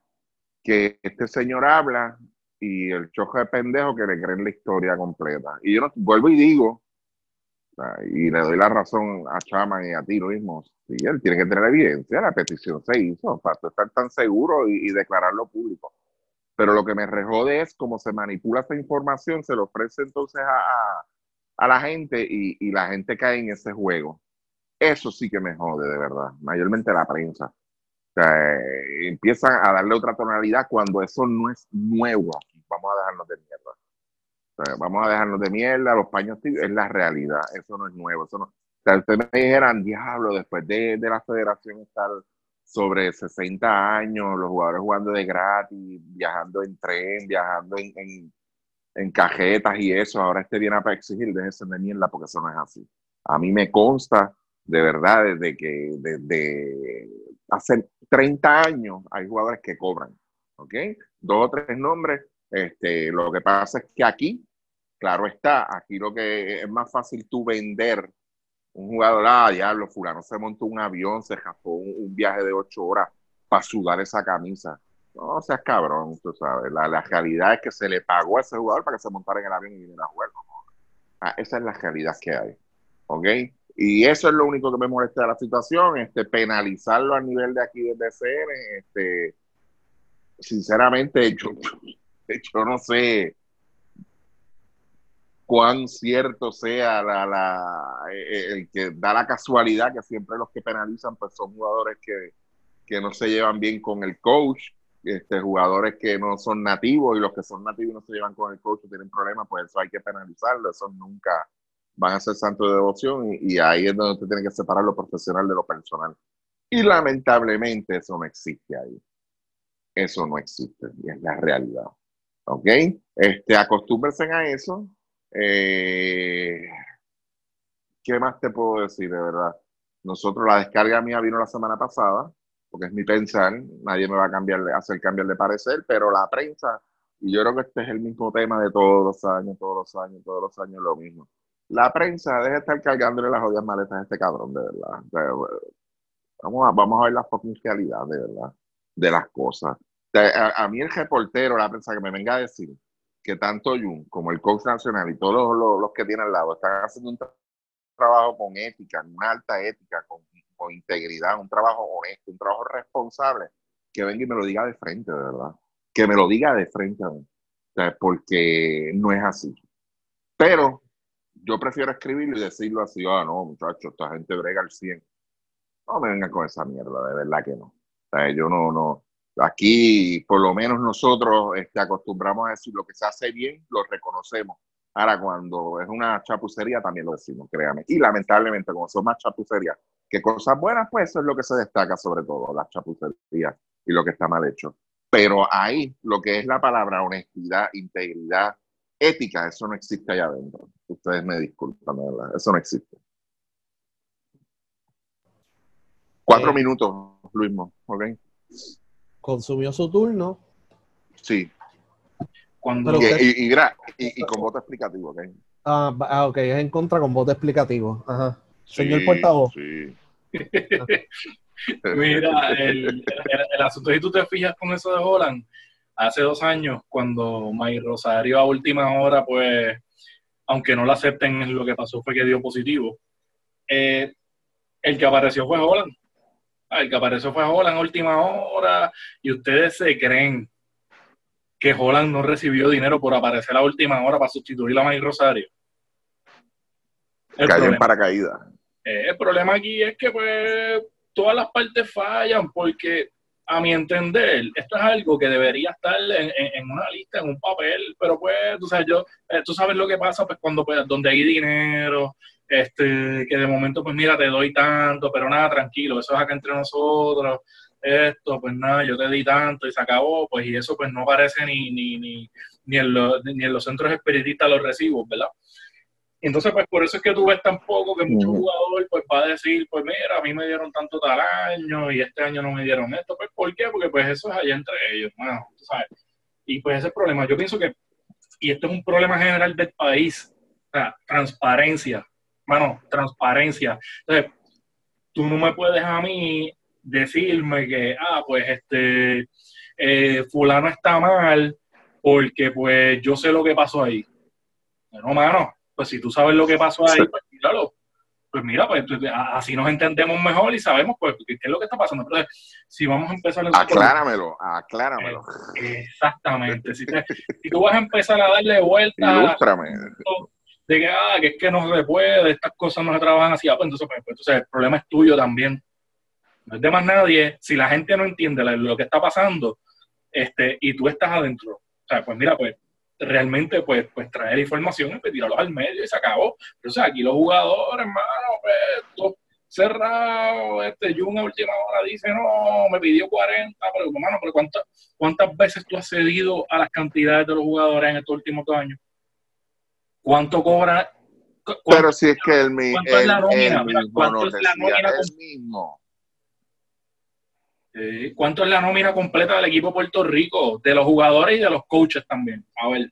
que este señor habla y el choque de pendejo que le creen la historia completa. Y yo vuelvo y digo, y le doy la razón a Chama y a ti mismo, sí, él tiene que tener evidencia, la petición se hizo, para estar tan seguro y, y declararlo público. Pero lo que me rejode es cómo se manipula esa información, se lo ofrece entonces a a la gente y, la gente cae en ese juego. Eso sí que me jode, de verdad. Mayormente la prensa. O sea, eh, empiezan a darle otra tonalidad cuando eso no es nuevo. Vamos a dejarnos de mierda. Vamos a dejarnos de mierda, los paños es la realidad, eso no es nuevo, eso no. O sea, ustedes me dijeran, diablo, después de, la federación estar sobre 60 años, los jugadores jugando de gratis, viajando en tren, viajando en en cajetas y eso, ahora este viene a exigir, déjese de mierda porque eso no es así. A mí me consta de verdad desde que desde hace 30 años hay jugadores que cobran, ¿ok? Dos o tres nombres. Este, lo que pasa es que aquí, claro está, aquí lo que es más fácil tú vender un jugador, ah, diablo, fulano se montó un avión, se jafó un viaje de ocho horas para sudar esa camisa no seas cabrón, tú sabes. La, la, realidad es que se le pagó a ese jugador para que se montara en el avión y viniera a jugar. Ah, esa es la realidad que hay. ¿Ok? Y eso es lo único que me molesta de la situación, este, penalizarlo a nivel de aquí desde CN, este, sinceramente, yo, yo no sé cuán cierto sea la, la, eh, el que da la casualidad que siempre los que penalizan pues son jugadores que, que no se llevan bien con el coach, este, jugadores que no son nativos y los que son nativos no se llevan con el coach tienen problemas, pues eso hay que penalizarlo, eso nunca van a ser santos de devoción y, ahí es donde usted tiene que separar lo profesional de lo personal. Y lamentablemente eso no existe ahí. Eso no existe y es la realidad. ¿Ok? Este, acostúmbrense a eso. Eh, ¿Qué más te puedo decir de verdad? Nosotros, la descarga mía vino la semana pasada porque es mi pensar, nadie me va a cambiar, hacer cambiar de parecer, pero la prensa, y yo creo que este es el mismo tema de todos los años, todos los años, todos los años lo mismo. La prensa deja de estar cargándole las odias maletas a este cabrón, de verdad. vamos, a, vamos a ver la realidad, de verdad, de las cosas. A, mí el reportero, la prensa que me venga a decir que tanto Jun como el coach nacional y todos los, que tienen al lado están haciendo un trabajo con ética, una alta ética, con integridad, un trabajo honesto, un trabajo responsable, que venga y me lo diga de frente, de verdad. Que me lo diga de frente, porque no es así. Pero yo prefiero escribirlo y decirlo así, ah, no, muchachos, esta gente brega al 100. No me vengan con esa mierda, de verdad que no. yo no, no, aquí por lo menos nosotros este, acostumbramos a decir lo que se hace bien, lo reconocemos. Ahora, cuando es una chapucería, también lo decimos, créame. Y lamentablemente, como son más chapucerías que cosas buenas, pues eso es lo que se destaca sobre todo, las chapucerías y lo que está mal hecho. Pero ahí, lo que es la palabra honestidad, integridad, ética, eso no existe allá adentro. Ustedes me disculpan, ¿verdad? Eso no existe. Cuatro eh, minutos, Luis, ¿ok? Consumió su turno. Sí. y, y, con voto explicativo, ¿ok? Ah, ah, ok, es en contra con voto explicativo. Ajá. Señor portavoz. Sí. Mira, el, asunto, si tú te fijas con eso de Holland, hace dos años, cuando May Rosario a última hora, pues, aunque no lo acepten, lo que pasó fue que dio positivo. Eh, el que apareció fue Holland. El que apareció fue Holland a última hora. Y ustedes se creen que Holland no recibió dinero por aparecer a última hora para sustituir a May Rosario. Cayó en paracaídas. Eh, el problema aquí es que pues todas las partes fallan porque a mi entender, esto es algo que debería estar en, una lista, en un papel, pero pues, tú sabes, yo, eh, tú sabes lo que pasa, pues cuando, pues, donde hay dinero, este, que de momento, pues mira, te doy tanto, pero nada, tranquilo, eso es acá entre nosotros, esto, pues nada, yo te di tanto y se acabó, pues y eso pues no aparece ni, ni, ni, ni, en, ni en los centros espiritistas los recibos, ¿verdad? Entonces, pues por eso es que tú ves tampoco que muchos jugadores pues va a decir, pues mira, a mí me dieron tanto tal año y este año no me dieron esto. Pues, ¿por qué? Porque pues eso es allá entre ellos, bueno, tú sabes. Y pues ese es el problema. Yo pienso que, y esto es un problema general del país, o sea, transparencia, bueno, transparencia. Entonces, tú no me puedes a mí decirme que, ah, pues este, eh, fulano está mal porque pues yo sé lo que pasó ahí. No, mano, pues si tú sabes lo que pasó ahí, pues míralo. Pues mira, pues así nos entendemos mejor y sabemos pues qué es lo que está pasando. Entonces, si vamos a empezar... Acláramelo, acláramelo. Eh, exactamente. Si, tú vas a empezar a darle vuelta... De que, ah, que es que no se puede, estas cosas no se trabajan así, ah, pues entonces, pues, entonces el problema es tuyo también. No es de más nadie. Si la gente no entiende lo que está pasando este, y tú estás adentro, o sea, pues mira, pues realmente pues, pues traer información pues, tirarlos al medio y se acabó. Pero, aquí los jugadores, hermano, pues, cerrado, este Jun a última hora dice, no, me pidió 40, pero hermano, pero ¿cuántas, ¿cuántas veces tú has cedido a las cantidades de los jugadores en estos últimos años? ¿Cuánto cobra? pero si es que el, ¿cuánto es la nómina? ¿Cuánto es la nómina? El mismo. ¿Cuánto es la nómina completa del equipo de Puerto Rico? De los jugadores y de los coaches también. A ver,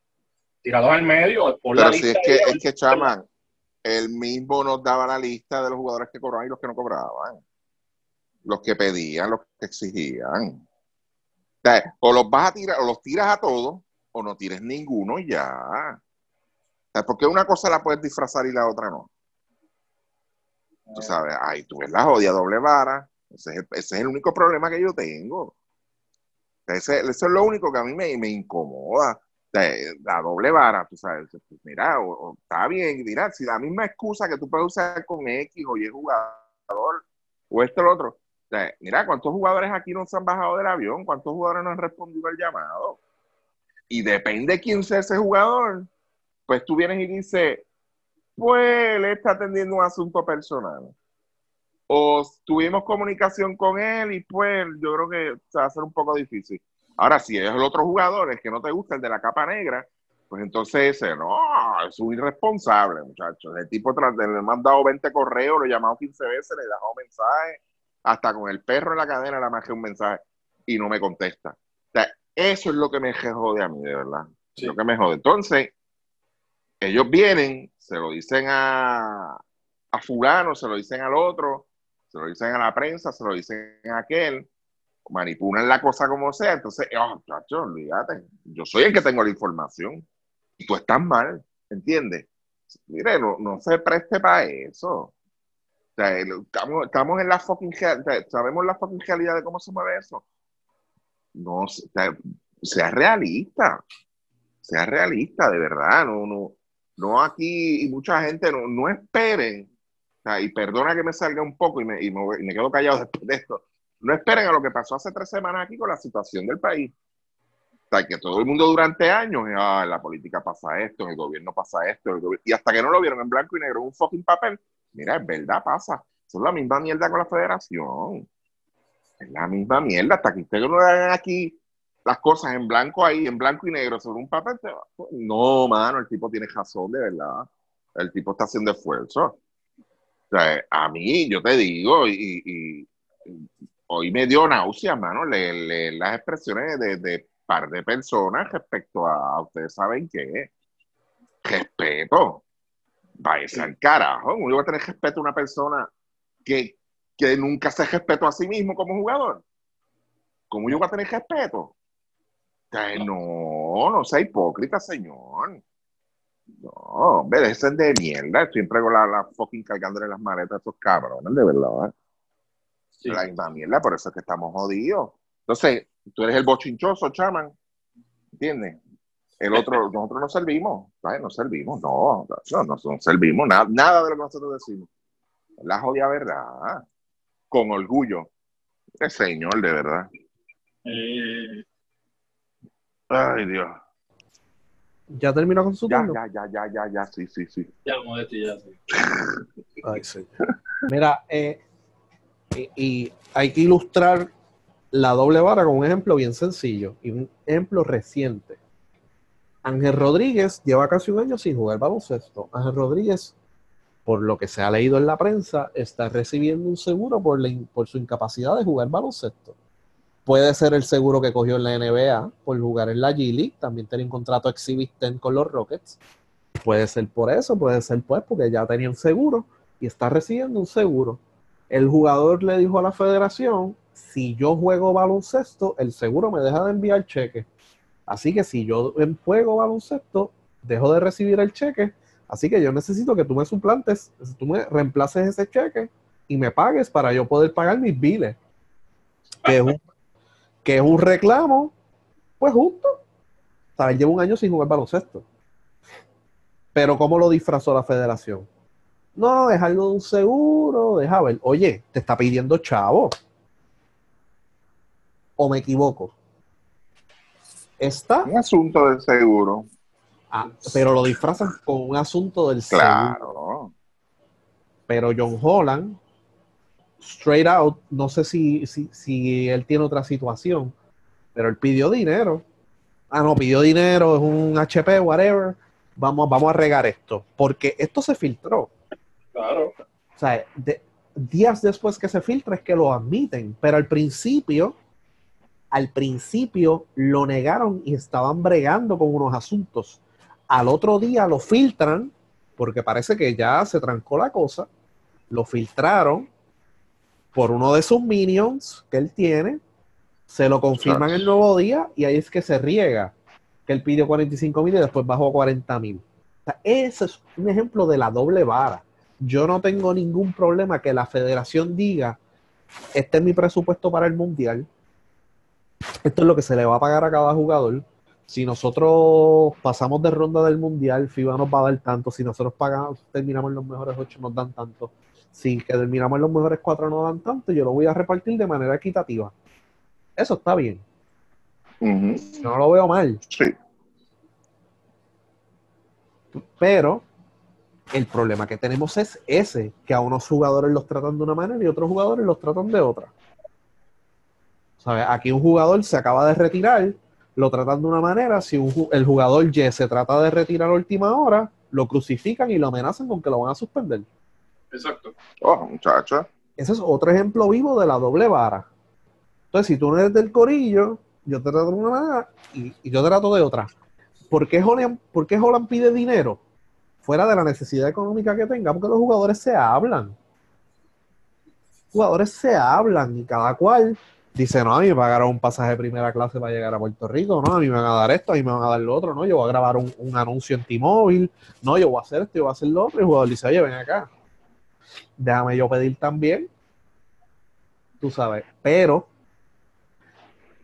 tirados al medio. Por Pero si es que, es que, chaman, el mismo nos daba la lista de los jugadores que cobraban y los que no cobraban. Los que pedían, los que exigían. O, los vas a tirar, o los tiras a todos, o no tires ninguno ya. Porque una cosa la puedes disfrazar y la otra no. Tú sabes, ay, tú ves la jodia doble vara ese es, el, único problema que yo tengo. Ese, eso es lo único que a mí me, me incomoda. la doble vara, tú sabes, pues mira, está bien, mira, si la misma excusa que tú puedes usar con X o Y jugador o esto o lo otro, mira, ¿cuántos jugadores aquí no se han bajado del avión? ¿Cuántos jugadores no han respondido al llamado? Y depende de quién sea ese jugador, pues tú vienes y dices, pues él está atendiendo un asunto personal. O tuvimos comunicación con él y pues yo creo que se va a hacer un poco difícil. Ahora, si es el otro jugador, el que no te gusta, el de la capa negra, pues entonces ese, no, es un irresponsable, muchachos. El tipo le ha mandado 20 correos, lo he llamado 15 veces, le he dejado mensajes, hasta con el perro en la cadena le mandé un mensaje y no me contesta. O sea, eso es lo que me jode a mí, de verdad. Lo que me jode. Entonces, ellos vienen, se lo dicen a, a fulano, se lo dicen al otro, se lo dicen a la prensa, se lo dicen a aquel, manipulan la cosa como sea, entonces, oh, chacho, olvídate, yo soy el que tengo la información y tú estás mal, ¿entiendes? Mire, no, no se preste para eso. Sea, estamos, estamos, en la fucking sabemos la fucking realidad de cómo se mueve eso. No, sea, realista, sea realista, de verdad, no, no, no aquí, y mucha gente no, no esperen, y perdona que me salga un poco y me, y me, quedo callado después de esto, no esperen a lo que pasó hace tres semanas aquí con la situación del país. Que todo el mundo durante años, ah, la política pasa esto, en el gobierno pasa esto, y hasta que no lo vieron en blanco y negro un fucking papel, mira, es verdad, pasa. Es la misma mierda con la federación. Es la misma mierda. Hasta que ustedes no hagan aquí las cosas en blanco ahí, en blanco y negro, sobre un papel, no, mano, el tipo tiene razón, de verdad. El tipo está haciendo esfuerzo. A mí, yo te digo, y, hoy me dio náusea, mano, leer, las expresiones de, de, par de personas respecto a, ustedes saben qué, respeto. Váyase al carajo. Uno va a tener respeto a una persona que, que nunca se respetó a sí mismo como jugador. ¿Cómo yo voy a tener respeto? No, no sea hipócrita, señor. No, hombre, ese es de mierda. Siempre con la, la fucking cargándole las maletas a esos cabrones, de verdad. La misma mierda, por eso es que estamos jodidos. Entonces, tú eres el bochinchoso, chaman. ¿Entiendes? El otro, nosotros no servimos, ¿sabes? No servimos, no, no, no, servimos nada, nada de lo que nosotros decimos. La jodida verdad. Con orgullo. El señor, de verdad. Eh. Ay, Dios. ¿Ya terminó con su ya, Ya, ya, ya, ya, ya, sí, sí, sí. Ya, Modesti, ya, sí. Ay, sí. Mira, eh, y, hay que ilustrar la doble vara con un ejemplo bien sencillo y un ejemplo reciente. Ángel Rodríguez lleva casi un año sin jugar baloncesto. Ángel Rodríguez, por lo que se ha leído en la prensa, está recibiendo un seguro por, por su incapacidad de jugar baloncesto. Puede ser el seguro que cogió en la NBA por jugar en la G League. También tiene un contrato Exhibit con los Rockets. Puede ser por eso, puede ser pues porque ya tenía un seguro y está recibiendo un seguro. El jugador le dijo a la federación, si yo juego baloncesto, el seguro me deja de enviar cheque. Así que si yo juego baloncesto, dejo de recibir el cheque. Así que yo necesito que tú me suplantes, tú me reemplaces ese cheque y me pagues para yo poder pagar mis biles. Es un que es un reclamo, pues justo. Sea, lleva un año sin jugar baloncesto. Pero ¿cómo lo disfrazó la federación? No, es algo de un seguro, deja ver. Oye, te está pidiendo chavo. ¿O me equivoco? Está. Un asunto del seguro. Ah, pero lo disfrazan con un asunto del claro. seguro. Pero John Holland straight out, no sé si, si, él tiene otra situación, pero él pidió dinero. Ah, no, pidió dinero, es un HP, whatever. Vamos, vamos a regar esto. Porque esto se filtró. Claro. O sea, días después que se filtra es que lo admiten. Pero al principio, al principio lo negaron y estaban bregando con unos asuntos. Al otro día lo filtran, porque parece que ya se trancó la cosa. Lo filtraron por uno de sus minions que él tiene, se lo confirman el nuevo día y ahí es que se riega que él pidió 45 mil y después bajó a 40 mil. ese es un ejemplo de la doble vara. Yo no tengo ningún problema que la federación diga, este es mi presupuesto para el mundial, esto es lo que se le va a pagar a cada jugador. si nosotros pasamos de ronda del mundial, FIBA nos va a dar tanto. Si nosotros pagamos, terminamos en los mejores ocho, nos dan tanto. Si que terminamos los mejores cuatro, nos dan tanto. Yo lo voy a repartir de manera equitativa. Eso está bien. No lo veo mal. Sí. Pero el problema que tenemos es ese, que a unos jugadores los tratan de una manera y a otros jugadores los tratan de otra. ¿Sabes? Aquí un jugador se acaba de retirar, lo tratan de una manera, si un el jugador Y se trata de retirar a última hora, lo crucifican y lo amenazan con que lo van a suspender. Exacto. Oh, muchacho. Ese es otro ejemplo vivo de la doble vara. Entonces, si tú no eres del corillo, yo te trato de una manera y, y yo te trato de otra. ¿Por qué, Holland, ¿Por qué Holland pide dinero? Fuera de la necesidad económica que tenga, porque los jugadores se hablan. Jugadores se hablan y cada cual dice, no, a mí me pagaron un pasaje de primera clase para llegar a Puerto Rico, no, a mí me van a dar esto, a mí me van a dar lo otro, no, yo voy a grabar un, un anuncio en T-Mobile, no, yo voy a hacer esto, yo voy a hacer lo otro, y el jugador dice, oye, ven acá, déjame yo pedir también, tú sabes, pero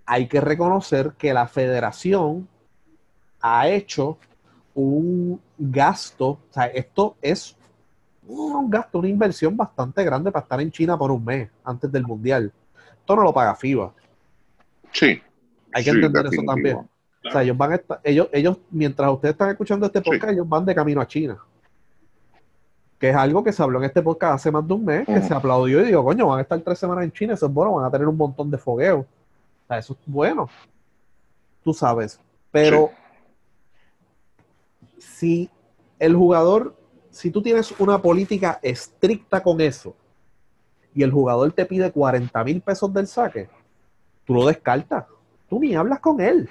hay que reconocer que la federación ha hecho un gasto, o sea, esto es un gasto, una inversión bastante grande para estar en China por un mes antes del Mundial. Esto no lo paga FIBA. Sí. Hay que Sí, entender eso también. O sea, ellos van a estar, ellos, ellos, mientras ustedes están escuchando este podcast, ellos van de camino a China. Que es algo que se habló en este podcast hace más de un mes, que se aplaudió y digo, coño, van a estar tres semanas en China, eso es bueno, van a tener un montón de fogueo. O sea, eso es bueno. Tú sabes. Pero si el jugador, si tú tienes una política estricta con eso y el jugador te pide 40 mil pesos del saque, tú lo descartas. Tú ni hablas con él.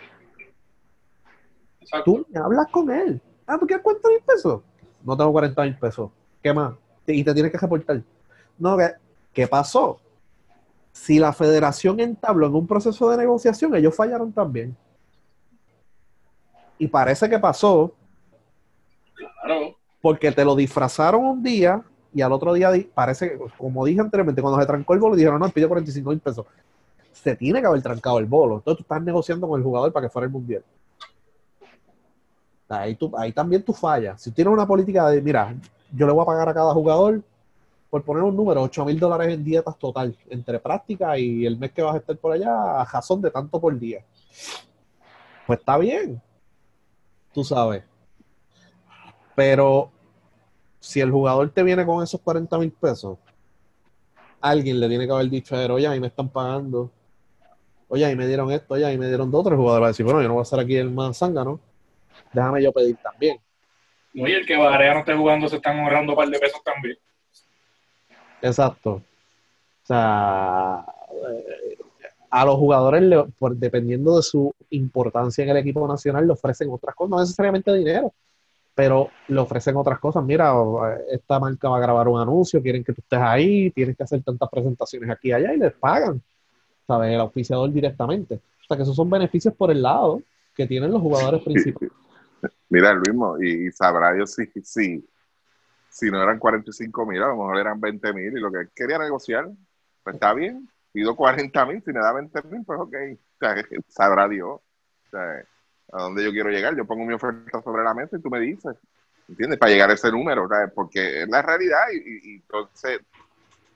Exacto. Tú ni hablas con él. Ah, ¿tú quieres 40 mil pesos? No tengo 40 mil pesos. ¿Qué más? Y te tienes que reportar. No, ¿qué, ¿qué pasó? Si la federación entabló en un proceso de negociación, ellos fallaron también. Y parece que pasó Claro. porque te lo disfrazaron un día y al otro día, parece que, como dije anteriormente, cuando se trancó el bolo, dijeron, no, pide 45 mil pesos. Se tiene que haber trancado el bolo. Entonces tú estás negociando con el jugador para que fuera el mundial. Ahí, tú, ahí también tú fallas. Si tienes una política de, mira, yo le voy a pagar a cada jugador, por poner un número, 8 mil dólares en dietas total, entre práctica y el mes que vas a estar por allá, a razón de tanto por día. Pues está bien. Tú sabes. Pero si el jugador te viene con esos 40 mil pesos, alguien le tiene que haber dicho a él, oye, ahí me están pagando. Oye, ahí me dieron esto, oye, ahí me dieron dos otros jugadores. Va a decir, bueno, yo no voy a estar aquí el más zángano. Déjame yo pedir también. No, y el que Barea no esté jugando se están ahorrando un par de pesos también. Exacto. O sea, eh, a los jugadores, dependiendo de su importancia en el equipo nacional, le ofrecen otras cosas, no necesariamente dinero, pero le ofrecen otras cosas. Mira, esta marca va a grabar un anuncio, quieren que tú estés ahí, tienes que hacer tantas presentaciones aquí y allá y les pagan, ¿sabes? El auspiciador directamente. O sea, que esos son beneficios por el lado que tienen los jugadores principales. Mira, el mismo, y, y sabrá Dios si, si, no eran 45 mil, a lo mejor eran 20 mil, y lo que quería negociar, pues está bien, pido 40 mil, si me da 20 mil, pues ok, sabrá Dios a dónde yo quiero llegar, yo pongo mi oferta sobre la mesa y tú me dices, ¿entiendes? Para llegar a ese número, ¿sabes? porque es la realidad, y, entonces,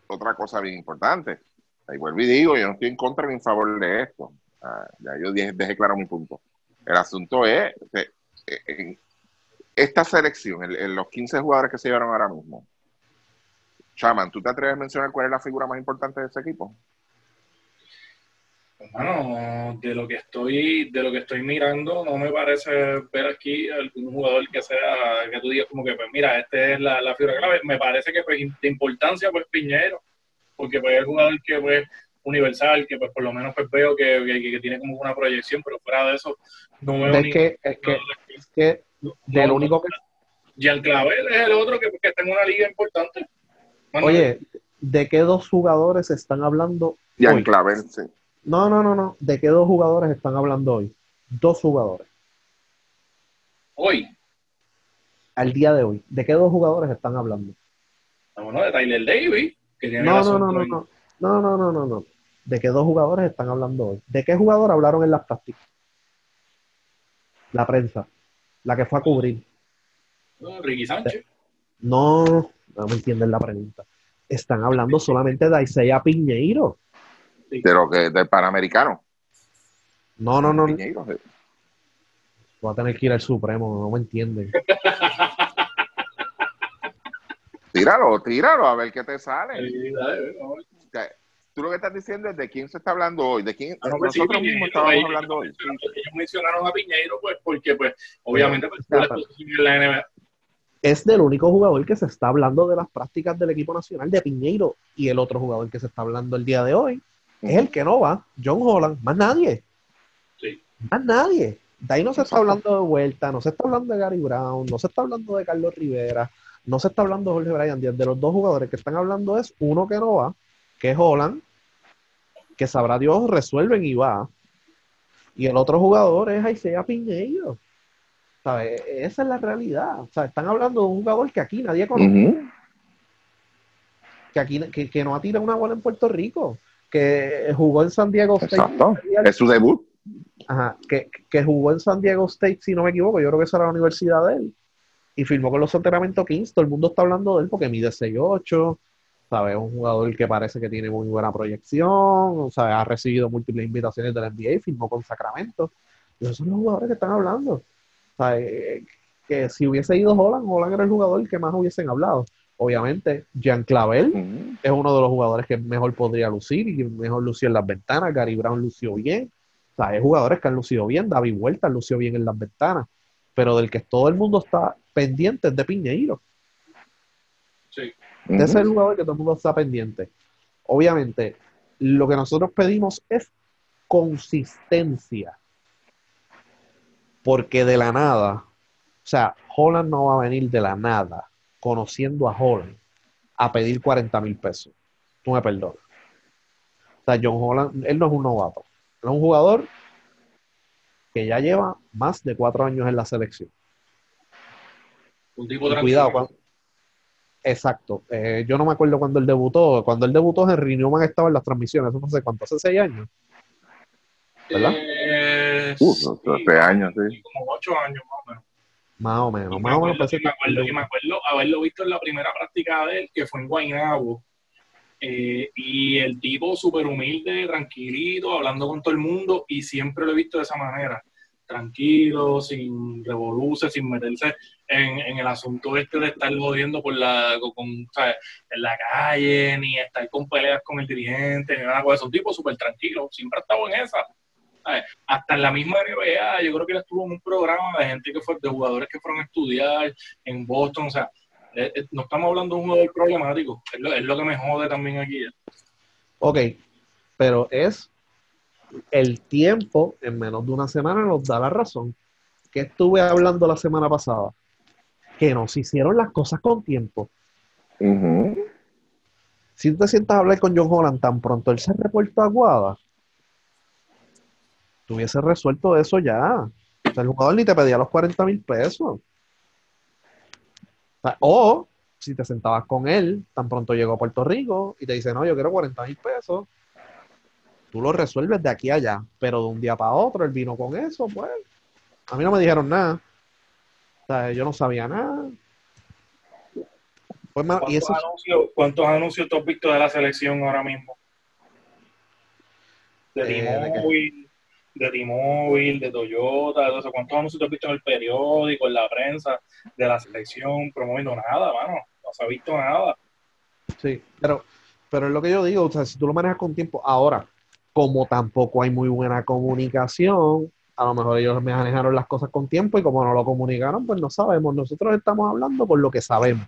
otra cosa bien importante, ahí vuelvo y digo, yo no estoy en contra ni en favor de esto, ya yo dejé, dejé claro mi punto. El asunto es que en esta selección, en, los 15 jugadores que se llevaron ahora mismo, Chaman, ¿tú te atreves a mencionar cuál es la figura más importante de ese equipo? Bueno, de lo que estoy, de lo que estoy mirando, no me parece ver aquí algún jugador que sea, que tú digas como que, pues mira, este es la, la figura clave. Me parece que pues de importancia, pues Piñero, porque pues es el jugador que pues universal, que pues por lo menos pues veo que, que, que tiene como una proyección, pero fuera de eso, no veo Es ni que, es que, es que del único que Jean Clavel es el otro que, que está en una liga importante. Bueno, Oye, ¿de qué dos jugadores están hablando Jan hoy? Clavel, sí. No, no, no, no. ¿De qué dos jugadores están hablando hoy? Dos jugadores. hoy, Al día de hoy. ¿De qué dos jugadores están hablando? bueno, de Tyler Davis, que tiene No, el no, no, no, no. No, no, no, no, no. ¿De qué dos jugadores están hablando hoy? ¿De qué jugador hablaron en las prácticas? La prensa. La que fue a cubrir. No, Ricky Sánchez. No, no me entienden la pregunta. Están hablando solamente de Isaiah Piñeiro. De lo que, del Panamericano. No, no, no. Piñeiro, sí. Voy a tener que ir al Supremo, no me entienden. Tíralo, tíralo, a ver qué te sale. Sí, dale, Tú lo que estás diciendo es de quién se está hablando hoy, de quién Ah, no, pues sí, nosotros Piñeiro, mismos estábamos ellos- hablando hoy. Ellos mencionaron a Piñeiro, pues, porque, pues, obviamente, pues, Ya, la pero- posición en la NBA. Es del único jugador que se está hablando de las prácticas del equipo nacional de Piñeiro y el otro jugador que se está hablando el día de hoy es el que no va, John Holland, más nadie. Sí. Más nadie. De ahí no se está hablando de Vuelta, no se está hablando de Gary Brown, no se está hablando de Carlos Rivera, no se está hablando de Jorge Bryan Díaz. De los dos jugadores que están hablando es uno que no va, que es Holland, que sabrá Dios resuelven y va. Y el otro jugador es Isaiah Piñeiro. ¿Sabes? Esa es la realidad. O sea, están hablando de un jugador que aquí nadie conoce, que aquí que, que no ha tirado una bola en Puerto Rico, que jugó en San Diego State. Exacto. Es su debut. Ajá, que, que jugó en San Diego State, si no me equivoco, yo creo que esa era la universidad de él. Y firmó con los Sacramento Kings. Todo el mundo está hablando de él porque mide 6'8", ¿sabes? Un jugador que parece que tiene muy buena proyección, o sea, ha recibido múltiples invitaciones de la NBA firmó con Sacramento. Y esos son los jugadores que están hablando. Sea, eh, que si hubiese ido Holland, Holland era el jugador que más hubiesen hablado. Obviamente, Jean Clavel es uno de los jugadores que mejor podría lucir y mejor lució en las ventanas. Gary Brown lució bien. O sea, hay jugadores que han lucido bien. David Huerta lució bien en las ventanas. Pero del que todo el mundo está pendiente es de Piñeiro. Ese es el jugador que todo el mundo está pendiente. Obviamente, lo que nosotros pedimos es consistencia. Porque de la nada, o sea, Holland no va a venir de la nada, conociendo a Holland, a pedir 40 mil pesos. Tú me perdonas. O sea, John Holland, él no es un novato. Él es un jugador que ya lleva más de cuatro años en la selección. Un tipo cuidado, cuando- exacto. Eh, yo no me acuerdo cuando él debutó. Cuando él debutó, Henry Newman estaba en las transmisiones. Eso no sé cuánto, hace seis años. ¿verdad? Eh, Uh, sí, hace años, sí. Como ocho años más o menos. Más o menos. Y Más me o menos parece me acuerdo, y me acuerdo haberlo visto en la primera práctica de él, que fue en Guaynabo. Eh, y el tipo súper humilde, tranquilito, hablando con todo el mundo, y siempre lo he visto de esa manera. Tranquilo, sin revoluciones, sin meterse en, el asunto este de estar jodiendo por la, con, en la calle, ni estar con peleas con el dirigente, ni nada de eso. Un tipo súper tranquilo, siempre ha estado en esa. Hasta en la misma NBA, yo creo que él estuvo en un programa de gente que fue, de jugadores que fueron a estudiar en Boston, o sea, eh, eh, no estamos hablando de un jugador problemático, es lo, es lo que me jode también aquí. Ok, pero es el tiempo en menos de una semana nos da la razón. Que estuve hablando la semana pasada? Que nos hicieron las cosas con tiempo. Si tú te sientas a hablar con John Holland tan pronto él se reportó a Guada, tú hubieses resuelto eso ya. O sea, el jugador ni te pedía los 40 mil pesos. O, sea, o si te sentabas con él, tan pronto llegó a Puerto Rico y te dice, no, yo quiero 40 mil pesos, tú lo resuelves de aquí a allá. Pero de un día para otro él vino con eso, pues. A mí no me dijeron nada. O sea, yo no sabía nada. Pues, y ¿Cuántos, eso anuncios, ¿Cuántos anuncios tú has visto de la selección ahora mismo? De Eh. T-Mobile, de T-Mobile, de Toyota, de todo eso. ¿cuántos anuncios tú has visto en el periódico, en la prensa, de la selección, promoviendo nada, mano? No se ha visto nada. Sí, pero, pero es lo que yo digo, o sea, si tú lo manejas con tiempo, ahora, como tampoco hay muy buena comunicación, a lo mejor ellos manejaron las cosas con tiempo y como no lo comunicaron, pues no sabemos. Nosotros estamos hablando por lo que sabemos,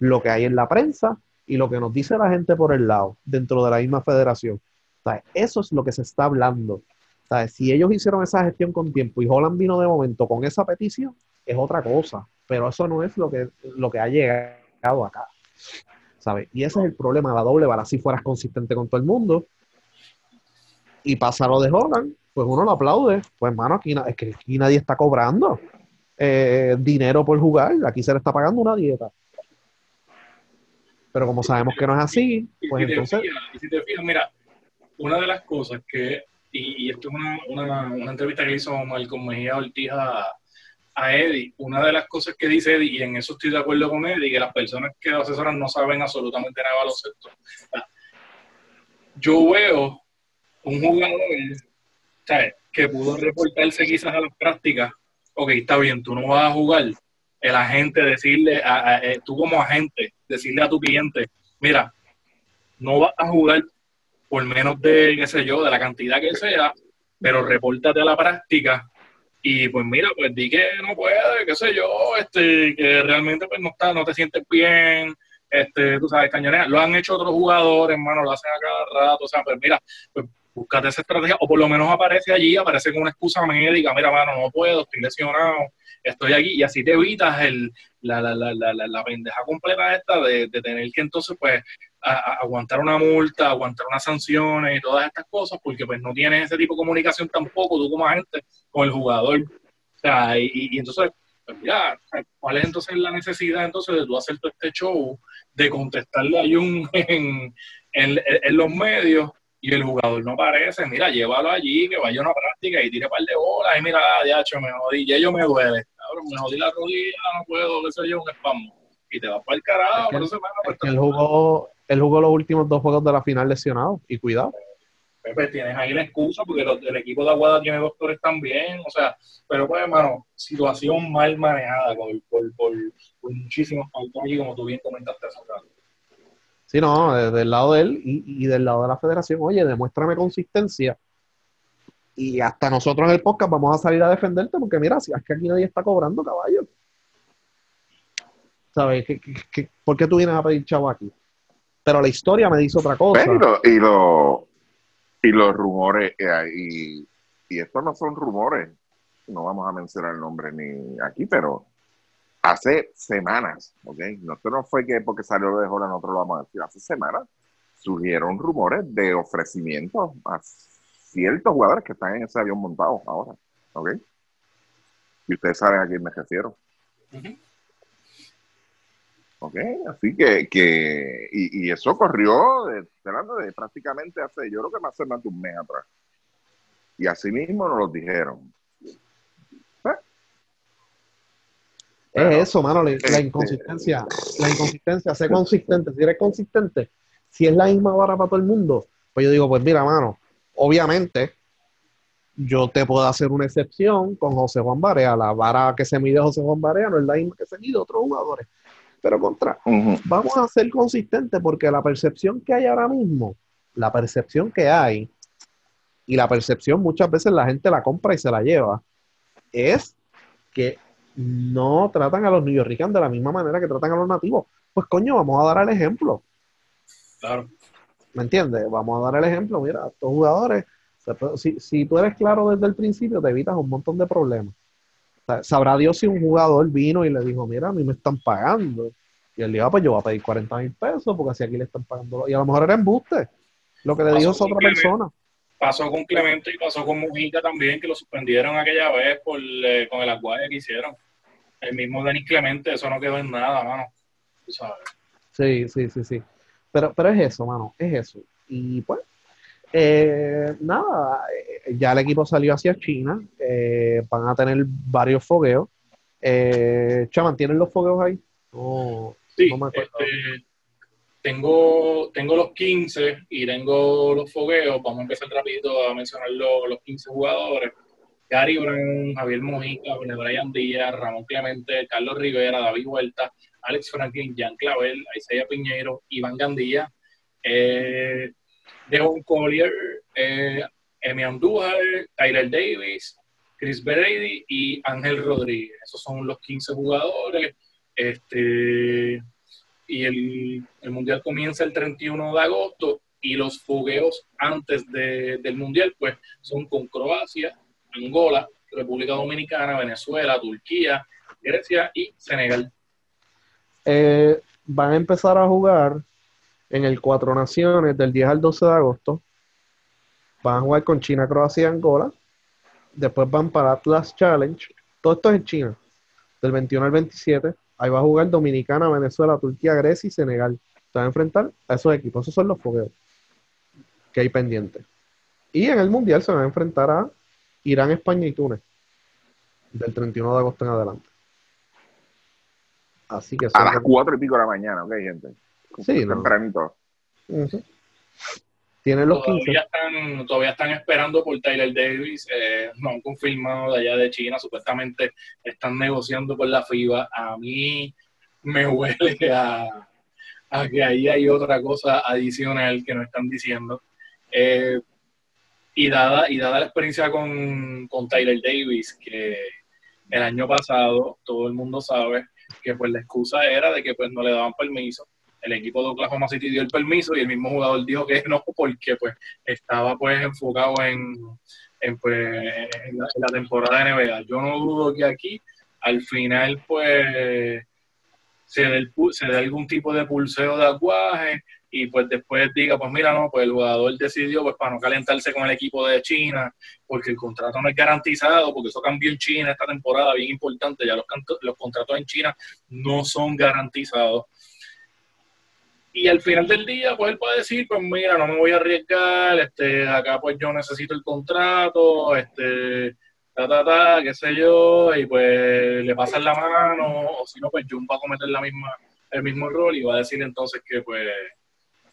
lo que hay en la prensa y lo que nos dice la gente por el lado, dentro de la misma federación. O eso es lo que se está hablando. O si ellos hicieron esa gestión con tiempo y Holland vino de momento con esa petición, es otra cosa. Pero eso no es lo que, lo que ha llegado acá. ¿sabes? Y ese es el problema, la doble vara. Si fueras consistente con todo el mundo y pasa lo de Holland, pues uno lo aplaude. Pues, hermano, aquí, es que aquí nadie está cobrando eh, dinero por jugar. Aquí se le está pagando una dieta. Pero como sabemos que no es así, Y pues te entonces, fijas- y si te fijas, mira, una de las cosas que, y, esto es una, una, una, entrevista que hizo Malcolm Mejía Ortiz a, a Eddie, una de las cosas que dice Eddie, y en eso estoy de acuerdo con Eddie, que las personas que lo asesoran no saben absolutamente nada de baloncesto. Yo veo un jugador que pudo reportarse quizás a las prácticas, ok, está bien, tú no vas a jugar, el agente decirle, a, eh, tú como agente, decirle a tu cliente, mira, no vas a jugar por menos de, qué sé yo, de la cantidad que sea, pero repórtate a la práctica y pues mira, pues di que no puede, qué sé yo, este, que realmente pues no está, no te sientes bien, este, tú sabes, cañonea. Lo han hecho otros jugadores, hermano, lo hacen a cada rato, o sea, pues mira, pues búscate esa estrategia, o por lo menos aparece allí, aparece con una excusa médica, mira, mano, no puedo, estoy lesionado, estoy aquí, y así te evitas el, la, la, la, la, la pendeja completa esta de, tener que entonces, pues, aguantar una multa, aguantar unas sanciones y todas estas cosas, porque pues no tienes ese tipo de comunicación tampoco tú como agente con el jugador. O sea, y, entonces, pues mira, ¿cuál es entonces la necesidad entonces de tú hacer todo este show, de contestarle a Jung en, en los medios y el jugador no aparece, mira, llévalo allí, que vaya a una práctica y tire un par de bolas, y mira, ya, me jodí, ya yo me duele, cabrón, me jodí la rodilla, no puedo, qué sé yo, un spam. Y te vas para el carajo, es que, él, jugó, él jugó los últimos dos juegos de la final lesionado, y cuidado. Pepe, tienes ahí la excusa, porque el equipo de Aguada tiene doctores también, o sea, pero pues, hermano, situación mal manejada por, por, por, por muchísimos factores, como tú bien comentaste hace rato. Sí, no, del lado de él y, del lado de la federación, oye, demuéstrame consistencia. Y hasta nosotros en el podcast vamos a salir a defenderte porque mira, si es que aquí nadie está cobrando caballo. ¿Sabes? ¿Qué, por qué tú vienes a pedir chavo aquí? Pero la historia me dice otra cosa. y, lo, y, los rumores, eh, y, y estos no son rumores, no vamos a mencionar el nombre ni aquí, pero hace semanas, ¿ok? No, no fue que porque salió lo de Jola nosotros lo vamos a decir, hace semanas surgieron rumores de ofrecimientos a ciertos jugadores que están en ese avión montado ahora, ¿ok? Y ustedes saben a quién me refiero. Ok, así que, que y, eso corrió de, de, prácticamente hace, yo creo que más de un mes atrás. Y así mismo nos lo dijeron. Es eso, mano, la, este, inconsistencia. La inconsistencia, sé consistente. Si eres consistente, si es la misma vara para todo el mundo, pues yo digo, pues mira, mano, obviamente yo te puedo hacer una excepción con José Juan Barea. La vara que se mide José Juan Barea no es la misma que se mide otros jugadores. Pero contra, vamos a ser consistentes porque la percepción que hay ahora mismo, la percepción que hay, y la percepción muchas veces la gente la compra y se la lleva, es que no tratan a los New de la misma manera que tratan a los nativos. Pues coño, vamos a dar el ejemplo. Claro. ¿Me entiendes? Vamos a dar el ejemplo. Mira, estos jugadores, si, si tú eres claro desde el principio, te evitas un montón de problemas. sabrá Dios si un jugador vino y le dijo, mira, a mí me están pagando. Y él dijo, ah, pues yo voy a pedir 40 mil pesos porque así aquí le están pagando. Y a lo mejor era embuste. Lo que le dijo es otra persona. Pasó con Clemente y pasó con Mujica también, que lo suspendieron aquella vez por, eh, con el aguaje que hicieron el mismo Denis Clemente, eso no quedó en nada, mano. Sí, sí, sí, sí. Pero, pero es eso, mano, es eso. Y pues, eh, nada, eh, ya el equipo salió hacia China, eh, van a tener varios fogueos. Eh, Chaman, ¿tienen los fogueos ahí? sí, este, tengo, tengo los 15 y tengo los fogueos. Vamos a empezar rapidito a mencionar los, los 15 jugadores. Gary Brown, Javier Mojica, Brian Díaz, Ramón Clemente, Carlos Rivera, David Huerta, Alex Franklin, Jan Clavel, Isaiah Piñero, Iván Gandía, eh, Devon Collier, eh, Emi Andújar, Tyler Davis, Chris Brady y Ángel Rodríguez. Esos son los 15 jugadores. Este, y el, el, Mundial comienza el 31 de agosto y los fogueos antes de, del Mundial pues son con Croacia, Angola, República Dominicana, Venezuela, Turquía, Grecia y Senegal. Eh, van a empezar a jugar en el Cuatro Naciones del 10 al 12 de agosto. Van a jugar con China, Croacia y Angola. Después van para Atlas Challenge. Todo esto es en China. Del 21 al 27. Ahí va a jugar Dominicana, Venezuela, Turquía, Grecia y Senegal. Se van a enfrentar a esos equipos. Esos son los fogueos que hay pendientes. Y en el Mundial se van a enfrentar a Irán, España y Túnez. Del 31 de agosto en adelante. Así que a las cuatro y pico de la mañana, ok, gente. Sí, tempranito. Tienen los todavía Están, todavía están esperando por Tyler Davis. Eh, no han confirmado de allá de China. Supuestamente están negociando con la FIBA. A mí me huele a, que ahí hay otra cosa adicional que no están diciendo. Eh, y, dada, y dada la experiencia con, con Tyler Davis, que el año pasado todo el mundo sabe que pues la excusa era de que pues no le daban permiso. El equipo de Oklahoma City dio el permiso y el mismo jugador dijo que no porque pues estaba pues enfocado en, en, pues, la, temporada de NBA. Yo no dudo que aquí al final pues se dé, se dé algún tipo de pulseo de aguaje y pues después diga, pues mira, no, pues el jugador decidió pues para no calentarse con el equipo de China, porque el contrato no es garantizado, porque eso cambió en China esta temporada, bien importante, ya los, los contratos en China no son garantizados. Y al final del día, pues él puede decir, pues mira, no me voy a arriesgar, este, acá pues yo necesito el contrato, este, ta, ta, ta, qué sé yo, y pues le pasan la mano, o si no, pues Jun va a cometer la misma, el mismo error y va a decir entonces que pues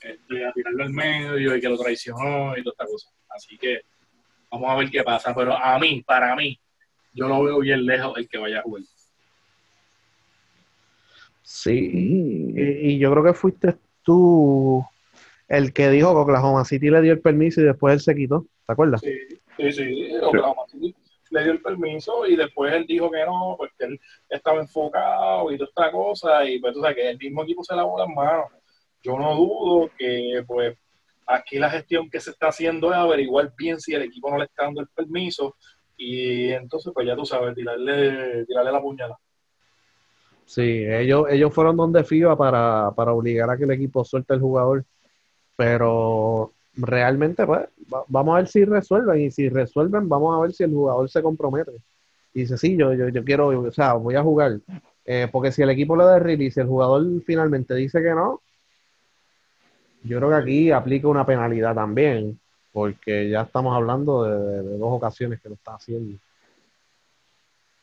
este, a tirarlo al medio y que lo traicionó y toda esta cosa. Así que vamos a ver qué pasa. Pero a mí, para mí, yo lo veo bien lejos el que vaya a jugar. Sí, y, yo creo que fuiste tú el que dijo que Oklahoma City le dio el permiso y después él se quitó, ¿te acuerdas? Sí, sí, sí. Oklahoma City le dio el permiso y después él dijo que no, porque él estaba enfocado y toda esta cosa, y pues tú sabes que el mismo equipo se lavó las manos yo no dudo que pues aquí la gestión que se está haciendo es averiguar bien si el equipo no le está dando el permiso y entonces pues ya tú sabes, tirarle, tirarle la puñalada. Sí, ellos, ellos fueron donde FIBA para, para obligar a que el equipo suelte el jugador, pero realmente pues vamos a ver si resuelven y si resuelven vamos a ver si el jugador se compromete. Y dice, sí, yo, yo, yo quiero, o sea, voy a jugar. Eh, porque si el equipo le da el release y el jugador finalmente dice que no, yo creo que aquí aplica una penalidad también, porque ya estamos hablando de, dos ocasiones que lo está haciendo.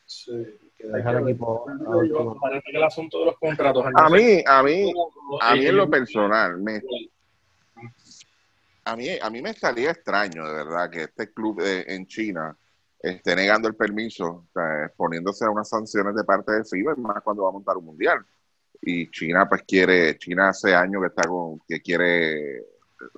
Sí. Que deja el equipo. Parece que el asunto de los contratos. A mí, a mí, a mí en lo personal, me, a mí, a mí me estaría extraño, de verdad, que este club en China esté negando el permiso, poniéndose a unas sanciones de parte de FIBA, más cuando va a montar un mundial y China pues quiere, China hace años que está con, que quiere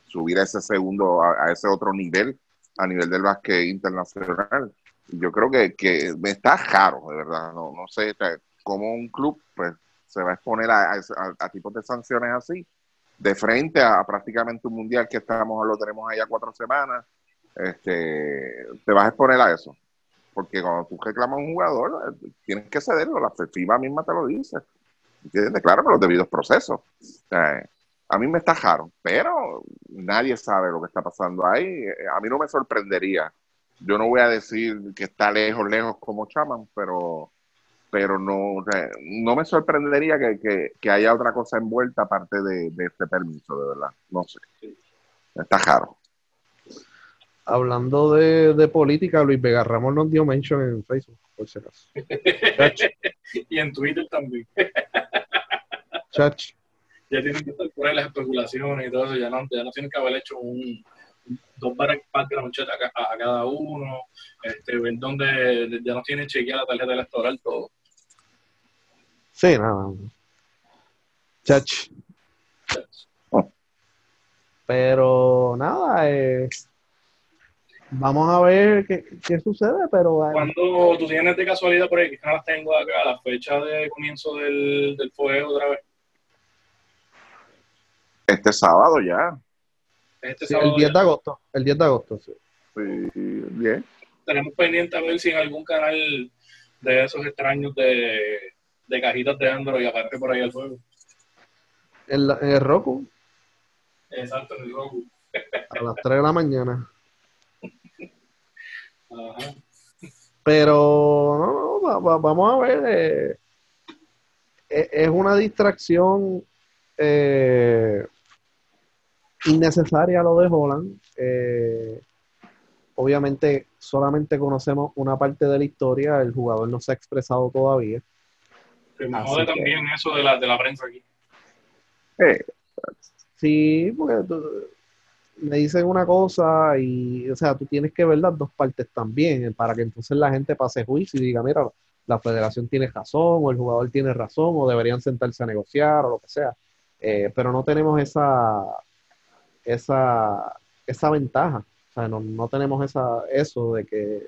subir a ese segundo, a, ese otro nivel, a nivel del básquet internacional. Yo creo que, que está raro, de verdad, no, no sé cómo un club pues se va a exponer a, a, tipos de sanciones así, de frente a, prácticamente un mundial que estamos, lo tenemos allá cuatro semanas, este, te vas a exponer a eso. Porque cuando tú reclamas a un jugador, eh, tienes que cederlo, la FIBA misma te lo dice. ¿Entiendes? Claro, los debidos procesos. a mí me estajaron, pero nadie sabe lo que está pasando ahí. A mí no me sorprendería. Yo no voy a decir que está lejos, lejos como Chaman, pero, pero no, no me sorprendería que, haya otra cosa envuelta aparte de, este permiso, de verdad. No sé. Está raro. Hablando de, de, política, Luis Vega Ramos nos dio mention en Facebook, por si acaso. y en Twitter también. Chach. Ya tienen que estar por ahí las especulaciones y todo eso, ya no, ya no tienen que haber hecho un, dos background check a, a, cada uno, este, ver dónde ya no tienen chequeada la tarjeta electoral, todo. Sí, nada. Chach. Pero nada, eh, Vamos a ver qué, qué sucede, pero... Cuando tú tienes de casualidad por ahí, que no las tengo acá, la fecha de comienzo del, del fuego otra vez. Este sábado ya. Este sábado el 10 de agosto, el 10 de agosto, sí. sí bien. Tenemos pendiente a ver si en algún canal de esos extraños de, de cajitas de Android aparte por ahí el fuego. En, el Roku. Exacto, en el Roku. A las 3 de la mañana. Pero no, no, vamos a ver. Eh, e, es una distracción eh, innecesaria lo de Holland. Eh, obviamente solamente conocemos una parte de la historia, el jugador no se ha expresado todavía. Me jode que- también eso de la, de la prensa aquí. Eh, Sí, porque tú- me dicen una cosa y, o sea, tú tienes que ver las dos partes también, eh, para que entonces la gente pase juicio y diga, mira, la federación tiene razón, o el jugador tiene razón, o deberían sentarse a negociar, o lo que sea. Eh, pero no tenemos esa, esa, esa ventaja. O sea, no, no tenemos esa, eso de que,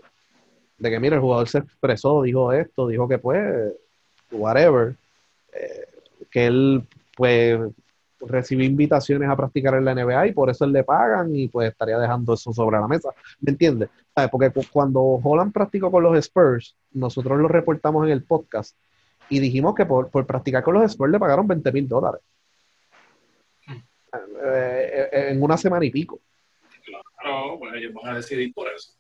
de que, mira, el jugador se expresó, dijo esto, dijo que pues, whatever, eh, que él, pues, recibió invitaciones a practicar en la NBA y por eso él le pagan y pues estaría dejando eso sobre la mesa. ¿Me entiendes? Porque cu- cuando Holland practicó con los Spurs, nosotros lo reportamos en el podcast y dijimos que por, por practicar con los Spurs le pagaron 20 mil dólares. Eh, en una semana y pico. Claro, pues ellos van a decidir por eso.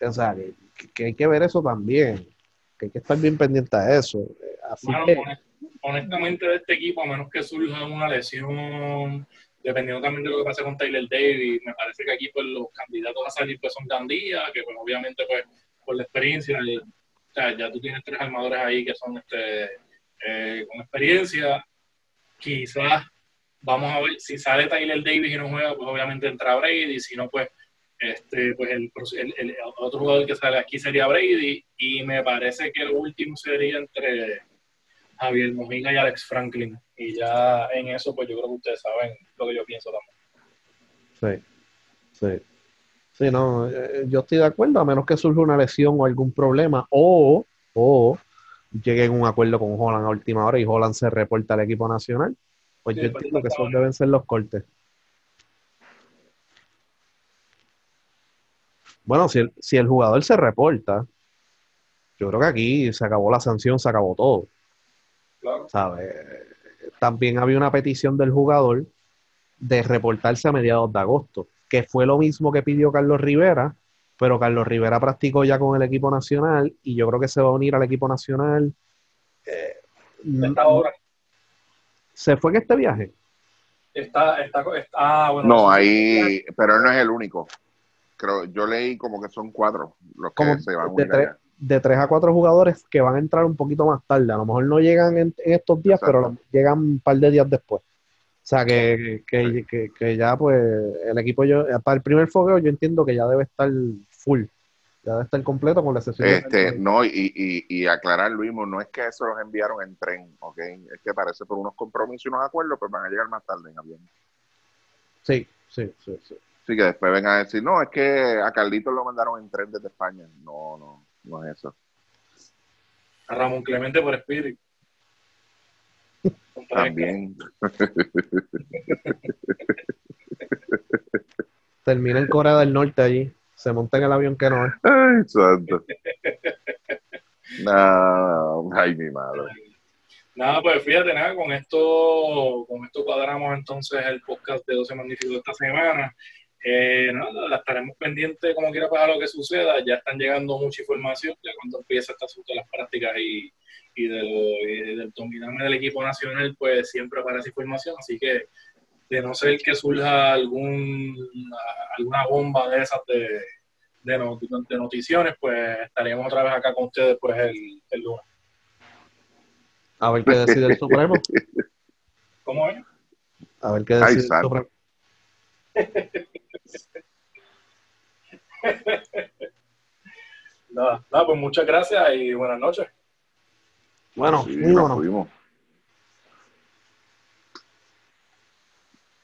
O sea, que, que hay que ver eso también. Que hay que estar bien pendiente a eso. Eh, Así Bueno, que, honest- honestamente de este equipo, a menos que surja una lesión, dependiendo también de lo que pase con Tyler Davis, me parece que aquí pues los candidatos a salir pues son Gandía, que pues obviamente pues por la experiencia, y, o sea, ya tú tienes tres armadores ahí que son este eh, con experiencia, quizás vamos a ver si sale Tyler Davis y no juega, pues obviamente entra Brady, si no pues este pues el, otro jugador que sale aquí sería Brady y me parece que el último sería entre Javier Mojica y Alex Franklin. Y ya en eso, pues yo creo que ustedes saben lo que yo pienso también. Sí, sí. Sí, no, eh, yo estoy de acuerdo, a menos que surja una lesión o algún problema, o, o lleguen a un acuerdo con Holland a última hora y Holland se reporta al equipo nacional, pues Sí, yo pues, entiendo que esos exactamente. deben ser los cortes. Bueno, si el, si el jugador se reporta, yo creo que aquí se acabó la sanción, se acabó todo. También había una petición del jugador de reportarse a mediados de agosto, que fue lo mismo que pidió Carlos Rivera, pero Carlos Rivera practicó ya con el equipo nacional y yo creo que se va a unir al equipo nacional. Eh, Esta hora ¿Se fue en este viaje? está, está, está- ah, bueno. no, ahí, pero él no es el único. Creo, yo leí como que son cuatro los que Como se van de tres, de tres a cuatro jugadores que van a entrar un poquito más tarde. A lo mejor no llegan en, en estos días, Exacto. pero llegan un par de días después. O sea, que, que, que- que ya pues el equipo, yo para el primer fogueo yo entiendo que ya debe estar full, ya debe estar completo con la excepción de- Este, no, y, y, y aclarar, Luismo, no es que eso los enviaron en tren, ¿ok? Es que parece por unos compromisos y unos acuerdos, pues van a llegar más tarde en avión. Sí, sí, sí, sí. Así que después vengan a decir, no, es que a Carlitos lo mandaron en tren desde España. No, no, no es eso. A Ramón Clemente por Spirit. También. Termina en Corea del Norte allí, se monta en el avión que no es. Ay, santo. No, ay, mi madre. Nada, pues fíjate, nada, con esto, con esto cuadramos entonces el podcast de 12 Magníficos de esta semana. Eh, nada, la estaremos pendientes como quiera para lo que suceda. Ya están llegando mucha información, ya cuando empieza este asunto de las prácticas y, y, de lo- y del dominarme del equipo nacional, pues siempre aparece información. Así que de no ser que surja algún, alguna bomba de esas de, de, not- de noticiones, pues estaríamos otra vez acá con ustedes pues el, el lunes. A ver qué decide el Supremo. ¿Cómo es? A ver qué Ay, decide el. Supremo. Nada, nada, pues muchas gracias y buenas noches. Bueno, Sí, muy nos fuimos.